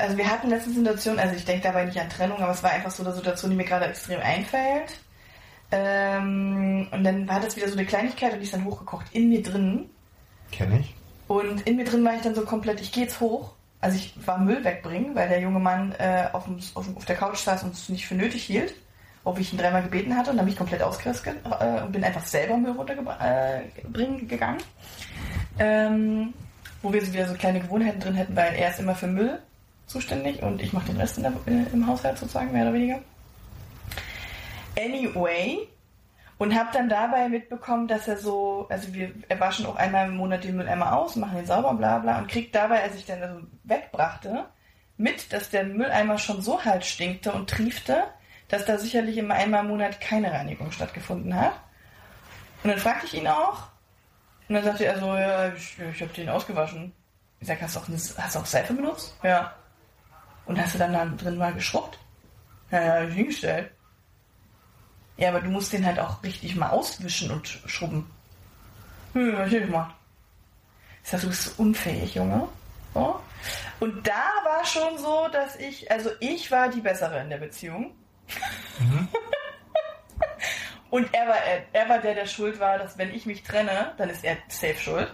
also wir hatten letzte Situation, also ich denke dabei nicht an Trennung, aber es war einfach so eine Situation, die mir gerade extrem einfällt. Ähm, und dann war das wieder so eine Kleinigkeit und die ist dann hochgekocht in mir drin. Kenne ich. Und in mir drin war ich dann so komplett, ich gehe jetzt hoch. Also ich war Müll wegbringen, weil der junge Mann äh, auf, dem, auf, auf der Couch saß und es nicht für nötig hielt. Ob ich ihn dreimal gebeten hatte und dann bin ich komplett ausgerüstet äh, und bin einfach selber Müll runterbringen äh, gegangen. Ähm, wo wir so wieder so kleine Gewohnheiten drin hätten, weil er ist immer für Müll zuständig und ich mache den Rest der, äh, im Haushalt sozusagen, mehr oder weniger. Anyway, und habe dann dabei mitbekommen, dass er so, also wir er waschen auch einmal im Monat den Mülleimer aus, machen den sauber, bla bla, und kriegt dabei, als ich dann also wegbrachte, mit, dass der Mülleimer schon so halt stinkte und triefte, dass da sicherlich immer einmal im Monat keine Reinigung stattgefunden hat. Und dann fragte ich ihn auch, und dann sagte er so, ja, ich, ich habe den ausgewaschen. Ich sag, hast du auch, eine- hast du auch Seife benutzt? Ja. Und hast du dann da drin mal geschrubbt? Ja, ja, hab ich hingestellt. Ja, aber du musst den halt auch richtig mal auswischen und schrubben. Hm, hab ich nicht gemacht. Ich sag, du bist so unfähig, Junge. So. Und da war schon so, dass ich, also ich war die Bessere in der Beziehung. Und er war, er, er war der, der schuld war, dass wenn ich mich trenne, dann ist er safe schuld.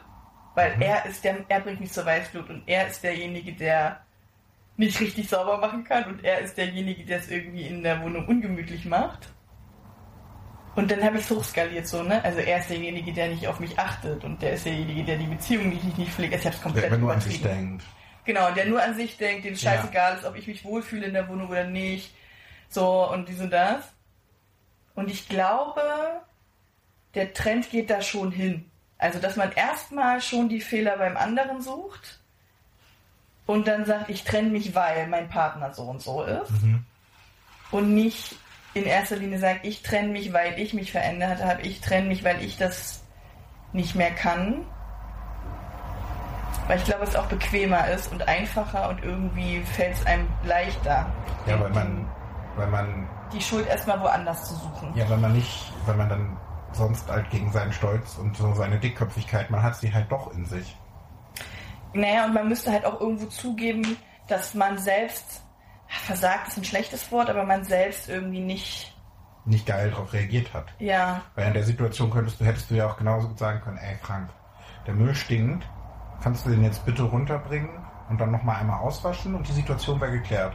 Weil er ist der, er bringt mich zur Weißblut und er ist derjenige, der nicht richtig sauber machen kann und er ist derjenige, der es irgendwie in der Wohnung ungemütlich macht. Und dann habe ich es hochskaliert so, ne? Also er ist derjenige, der nicht auf mich achtet und der ist derjenige, der die Beziehung nicht, nicht pflegt. Also ich habe es komplett Der nur an sich übertrieben. denkt. Genau, der nur an sich denkt, dem scheißegal ist, ob ich mich wohlfühle in der Wohnung oder nicht. So, und dies und das. Und ich glaube, der Trend geht da schon hin. Also, dass man erstmal schon die Fehler beim anderen sucht und dann sagt, ich trenne mich, weil mein Partner so und so ist. Mhm. Und nicht in erster Linie sagt, ich trenne mich, weil ich mich verändert habe, ich trenne mich, weil ich das nicht mehr kann. Weil ich glaube, es auch bequemer ist und einfacher und irgendwie fällt es einem leichter, Ja, weil man, weil man, die Schuld erstmal woanders zu suchen. ja, weil man nicht, weil man dann sonst halt gegen seinen Stolz und so seine Dickköpfigkeit, man hat sie halt doch in sich. Naja, und man müsste halt auch irgendwo zugeben, dass man selbst, versagt ist ein schlechtes Wort, aber man selbst irgendwie nicht, Nicht geil darauf reagiert hat. ja, Weil in der Situation könntest du, hättest du ja auch genauso gut sagen können, ey Frank, der Müll stinkt, kannst du den jetzt bitte runterbringen und dann nochmal einmal auswaschen und die Situation wäre geklärt.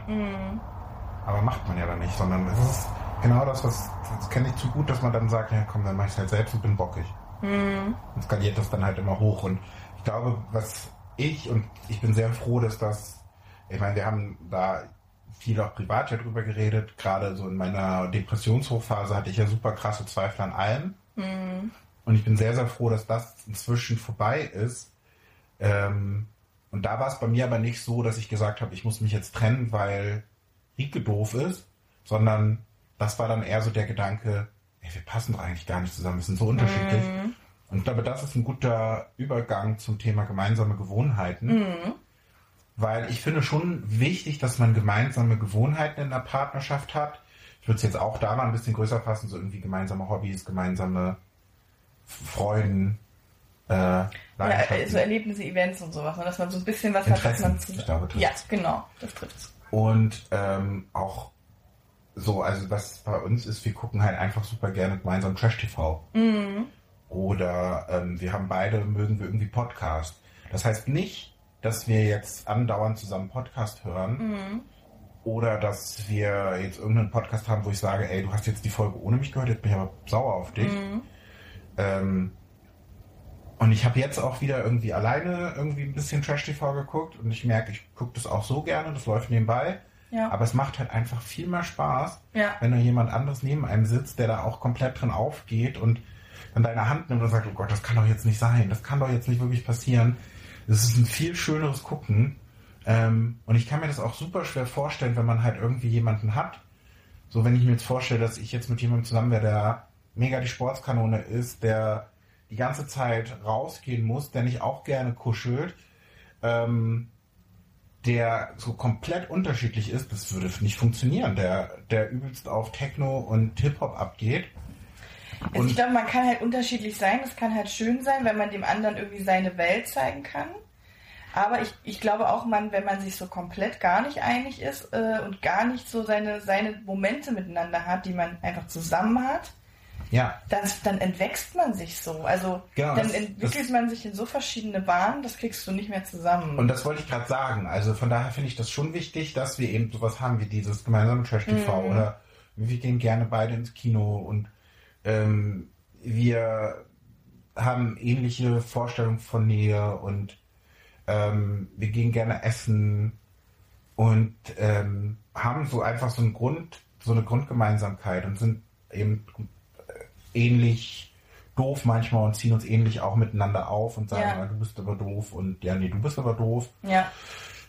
Aber macht man ja dann nicht, sondern es ist genau das, was, das kenne ich zu gut, dass man dann sagt, ja komm, dann mach ich es halt selbst und bin bockig. Und skaliert das dann halt immer hoch. Und ich glaube, was ich, und ich bin sehr froh, dass das, ich meine, wir haben da viel auch privat ja drüber geredet, gerade so in meiner Depressionshochphase hatte ich ja super krasse Zweifel an allem. Und ich bin sehr, sehr froh, dass das inzwischen vorbei ist. Ähm, und da war es bei mir aber nicht so, dass ich gesagt habe, ich muss mich jetzt trennen, weil Rieke doof ist, sondern das war dann eher so der Gedanke, ey, wir passen doch eigentlich gar nicht zusammen, wir sind so unterschiedlich. Und ich glaube, das ist ein guter Übergang zum Thema gemeinsame Gewohnheiten. Weil ich finde schon wichtig, dass man gemeinsame Gewohnheiten in der Partnerschaft hat. Ich würde es jetzt auch da mal ein bisschen größer fassen, so irgendwie gemeinsame Hobbys, gemeinsame Freuden, äh, ja Leidenschaften. so Erlebnisse, Events und sowas, ne? dass man so ein bisschen was hat, was Interessen. man Ich glaube, Ja, genau, das dritte. Und ähm, auch so, also was bei uns ist, wir gucken halt einfach super gerne gemeinsam Trash-TV. Oder ähm, wir haben beide, mögen wir irgendwie Podcast. Das heißt nicht, dass wir jetzt andauernd zusammen Podcast hören. Oder dass wir jetzt irgendeinen Podcast haben, wo ich sage, ey, du hast jetzt die Folge ohne mich gehört, jetzt bin ich aber sauer auf dich. Ähm, und ich habe jetzt auch wieder irgendwie alleine irgendwie ein bisschen Trash-TV geguckt und ich merke, ich gucke das auch so gerne, das läuft nebenbei. Ja. Aber es macht halt einfach viel mehr Spaß, Ja. wenn da jemand anderes neben einem sitzt, der da auch komplett drin aufgeht und dann deine Hand nimmt und sagt, oh Gott, das kann doch jetzt nicht sein, das kann doch jetzt nicht wirklich passieren. Das ist ein viel schöneres Gucken. Ähm, und ich kann mir das auch super schwer vorstellen, wenn man halt irgendwie jemanden hat. So, wenn ich mir jetzt vorstelle, dass ich jetzt mit jemandem zusammen wäre, der mega die Sportskanone ist, der die ganze Zeit rausgehen muss, der nicht auch gerne kuschelt, ähm, der so komplett unterschiedlich ist, das würde nicht funktionieren. Der, der übelst auf Techno und Hip-Hop abgeht. Also ich glaube, man kann halt unterschiedlich sein. Es kann halt schön sein, wenn man dem anderen irgendwie seine Welt zeigen kann. Aber ich, ich glaube auch, man, wenn man sich so komplett gar nicht einig ist äh, und gar nicht so seine, seine Momente miteinander hat, die man einfach zusammen hat, Ja, dann, dann entwächst man sich so. Also Genau, dann das- entwickelt das- man sich in so verschiedene Bahnen, das kriegst du nicht mehr zusammen. und das wollte ich gerade sagen. Also von daher finde ich das schon wichtig, dass wir eben sowas haben wie dieses gemeinsame Trash-TV Mhm. oder wir gehen gerne beide ins Kino und ähm, wir haben ähnliche Vorstellungen von Nähe und ähm, wir gehen gerne essen und ähm, haben so einfach so einen Grund, so eine Grundgemeinsamkeit und sind eben äh, ähnlich doof manchmal und ziehen uns ähnlich auch miteinander auf und sagen, Ja. ja. du bist aber doof und ja, nee, du bist aber doof. ja,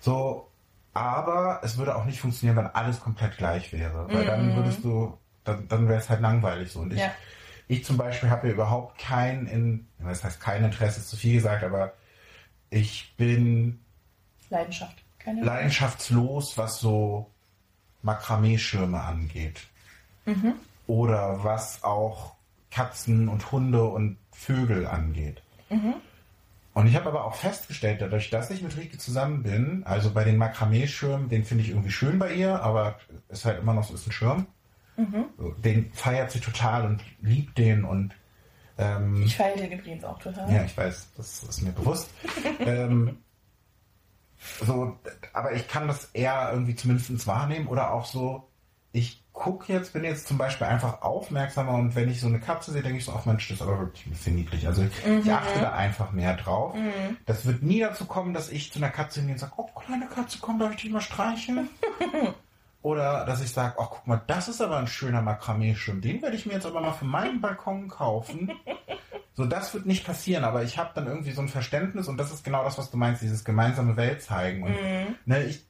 So, aber es würde auch nicht funktionieren, wenn alles komplett gleich wäre. Weil dann würdest du, dann, dann wäre es halt langweilig so. Und ich, Ja. ich zum Beispiel habe ja überhaupt kein, in, das heißt kein Interesse, ist zu viel gesagt, aber ich bin Leidenschaft. Keine leidenschaftslos, was so Makramee-Schirme angeht. Oder was auch Katzen und Hunde und Vögel angeht. Und ich habe aber auch festgestellt, dadurch, dass ich mit Rike zusammen bin, also bei den Makramee-Schirmen, den finde ich irgendwie schön bei ihr, aber ist halt immer noch so, ist ein Schirm. So, Den feiert sie total und liebt den und ähm, Ich feiere den übrigens auch total. ja, ich weiß, das ist mir bewusst. ähm, so, aber ich kann das eher irgendwie zumindest wahrnehmen oder auch so, ich gucke jetzt, bin jetzt zum Beispiel einfach aufmerksamer und wenn ich so eine Katze sehe, denke ich so, ach Mensch, das ist aber wirklich ein bisschen niedlich. Also ich achte da einfach mehr drauf. Das wird nie dazu kommen, dass ich zu einer Katze hingehe und sage, oh kleine Katze, komm, darf ich dich mal streicheln? Oder dass ich sage, ach guck mal, das ist aber ein schöner Makramee-Schirm. Den werde ich mir jetzt aber mal für meinen Balkon kaufen. So, das wird nicht passieren, aber ich habe dann irgendwie so ein Verständnis und das ist genau das, was du meinst, dieses gemeinsame Welt zeigen. Und ne, ich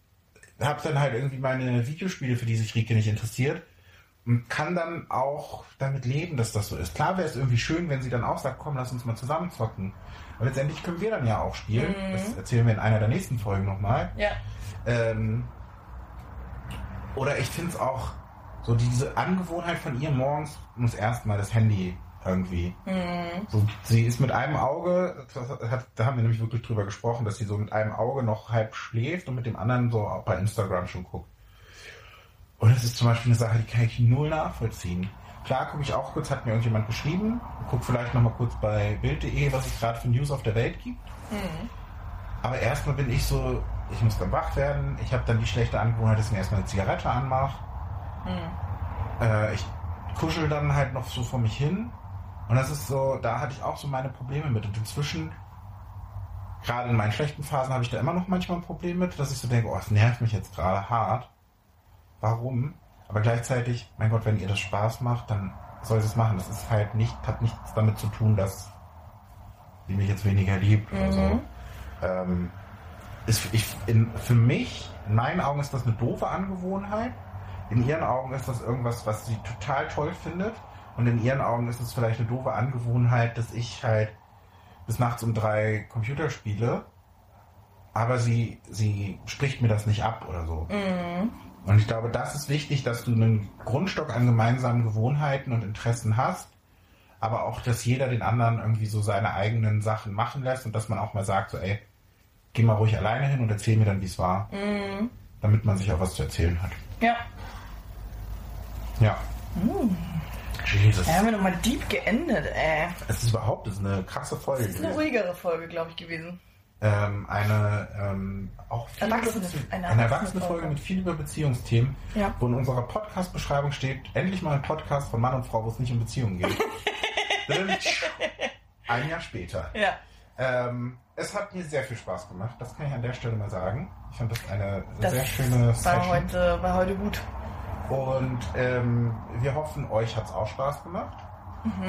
habe dann halt irgendwie meine Videospiele, für die sich Rike nicht interessiert und kann dann auch damit leben, dass das so ist. Klar wäre es irgendwie schön, wenn sie dann auch sagt, komm, lass uns mal zusammen zocken. Aber letztendlich können wir dann ja auch spielen. Das erzählen wir in einer der nächsten Folgen nochmal. Ja. Ähm, oder ich finde es auch so diese Angewohnheit von ihr morgens muss erstmal das Handy irgendwie. So, sie ist mit einem Auge, hat, da haben wir nämlich wirklich drüber gesprochen, dass sie so mit einem Auge noch halb schläft und mit dem anderen so auch bei Instagram schon guckt. Und das ist zum Beispiel eine Sache, die kann ich null nachvollziehen. Klar gucke ich auch kurz, hat mir irgendjemand geschrieben, guck vielleicht noch mal kurz bei Bild.de, was es gerade für News auf der Welt gibt. Aber erstmal bin ich so, ich muss dann wach werden. Ich habe dann die schlechte Angewohnheit, dass ich mir erstmal eine Zigarette anmache. Äh, ich kuschel dann halt noch so vor mich hin. Und das ist so, da hatte ich auch so meine Probleme mit. Und inzwischen, gerade in meinen schlechten Phasen, habe ich da immer noch manchmal ein Problem mit, dass ich so denke, oh, es nervt mich jetzt gerade hart. Warum? Aber gleichzeitig, mein Gott, wenn ihr das Spaß macht, dann soll sie es machen. Das ist halt nicht, hat nichts damit zu tun, dass sie mich jetzt weniger liebt oder so. Ähm, ist, ich, in, für mich, in meinen Augen ist das eine doofe Angewohnheit. In ihren Augen ist das irgendwas, was sie total toll findet. Und in ihren Augen ist es vielleicht eine doofe Angewohnheit, dass ich halt bis nachts um drei Computer spiele. Aber sie, sie spricht mir das nicht ab oder so. Und ich glaube, das ist wichtig, dass du einen Grundstock an gemeinsamen Gewohnheiten und Interessen hast. Aber auch, dass jeder den anderen irgendwie so seine eigenen Sachen machen lässt und dass man auch mal sagt, so, ey, geh mal ruhig alleine hin und erzähl mir dann, wie es war. Damit man sich auch was zu erzählen hat. Ja. Ja. Jesus. Da haben wir nochmal deep geendet, ey. Es ist überhaupt das ist eine krasse Folge. Das ist eine gewesen. ruhigere Folge, glaube ich, gewesen. ähm, eine ähm, auch viel Erwachsene- eine eine, erwachsene erwachsene Folge Folge. mit viel über Beziehungsthemen, Ja. wo in unserer Podcast-Beschreibung steht, endlich mal ein Podcast von Mann und Frau, wo es nicht um Beziehungen geht. ein Jahr später. Ja. Ähm, es hat mir sehr viel Spaß gemacht, das kann ich an der Stelle mal sagen. Ich fand das eine Das sehr schöne war Session. heute, war heute gut. Und ähm, wir hoffen, euch hat es auch Spaß gemacht.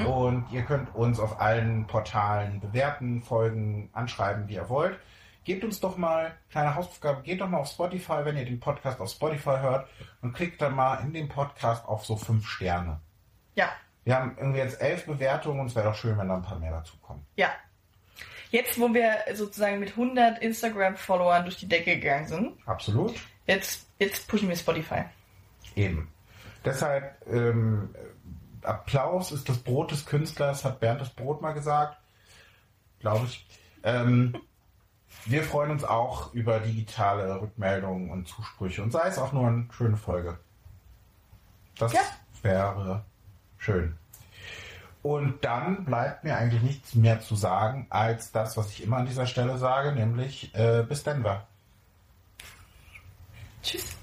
Und ihr könnt uns auf allen Portalen bewerten, folgen, anschreiben, wie ihr wollt. Gebt uns doch mal, kleine Hausaufgabe, geht doch mal auf Spotify, wenn ihr den Podcast auf Spotify hört und klickt dann mal in dem Podcast auf so fünf Sterne. Ja. Wir haben irgendwie jetzt elf Bewertungen und es wäre doch schön, wenn da ein paar mehr dazu kommen. Ja. Jetzt, wo wir sozusagen mit 100 Instagram-Followern durch die Decke gegangen sind, Absolut. jetzt, jetzt pushen wir Spotify. Eben. Deshalb ähm, Applaus ist das Brot des Künstlers, hat Bernd das Brot mal gesagt. Glaube ich. Ähm, wir freuen uns auch über digitale Rückmeldungen und Zusprüche und sei es auch nur eine schöne Folge. Das Ja. wäre schön. Und dann bleibt mir eigentlich nichts mehr zu sagen, als das, was ich immer an dieser Stelle sage, nämlich äh, bis Denver. Tschüss.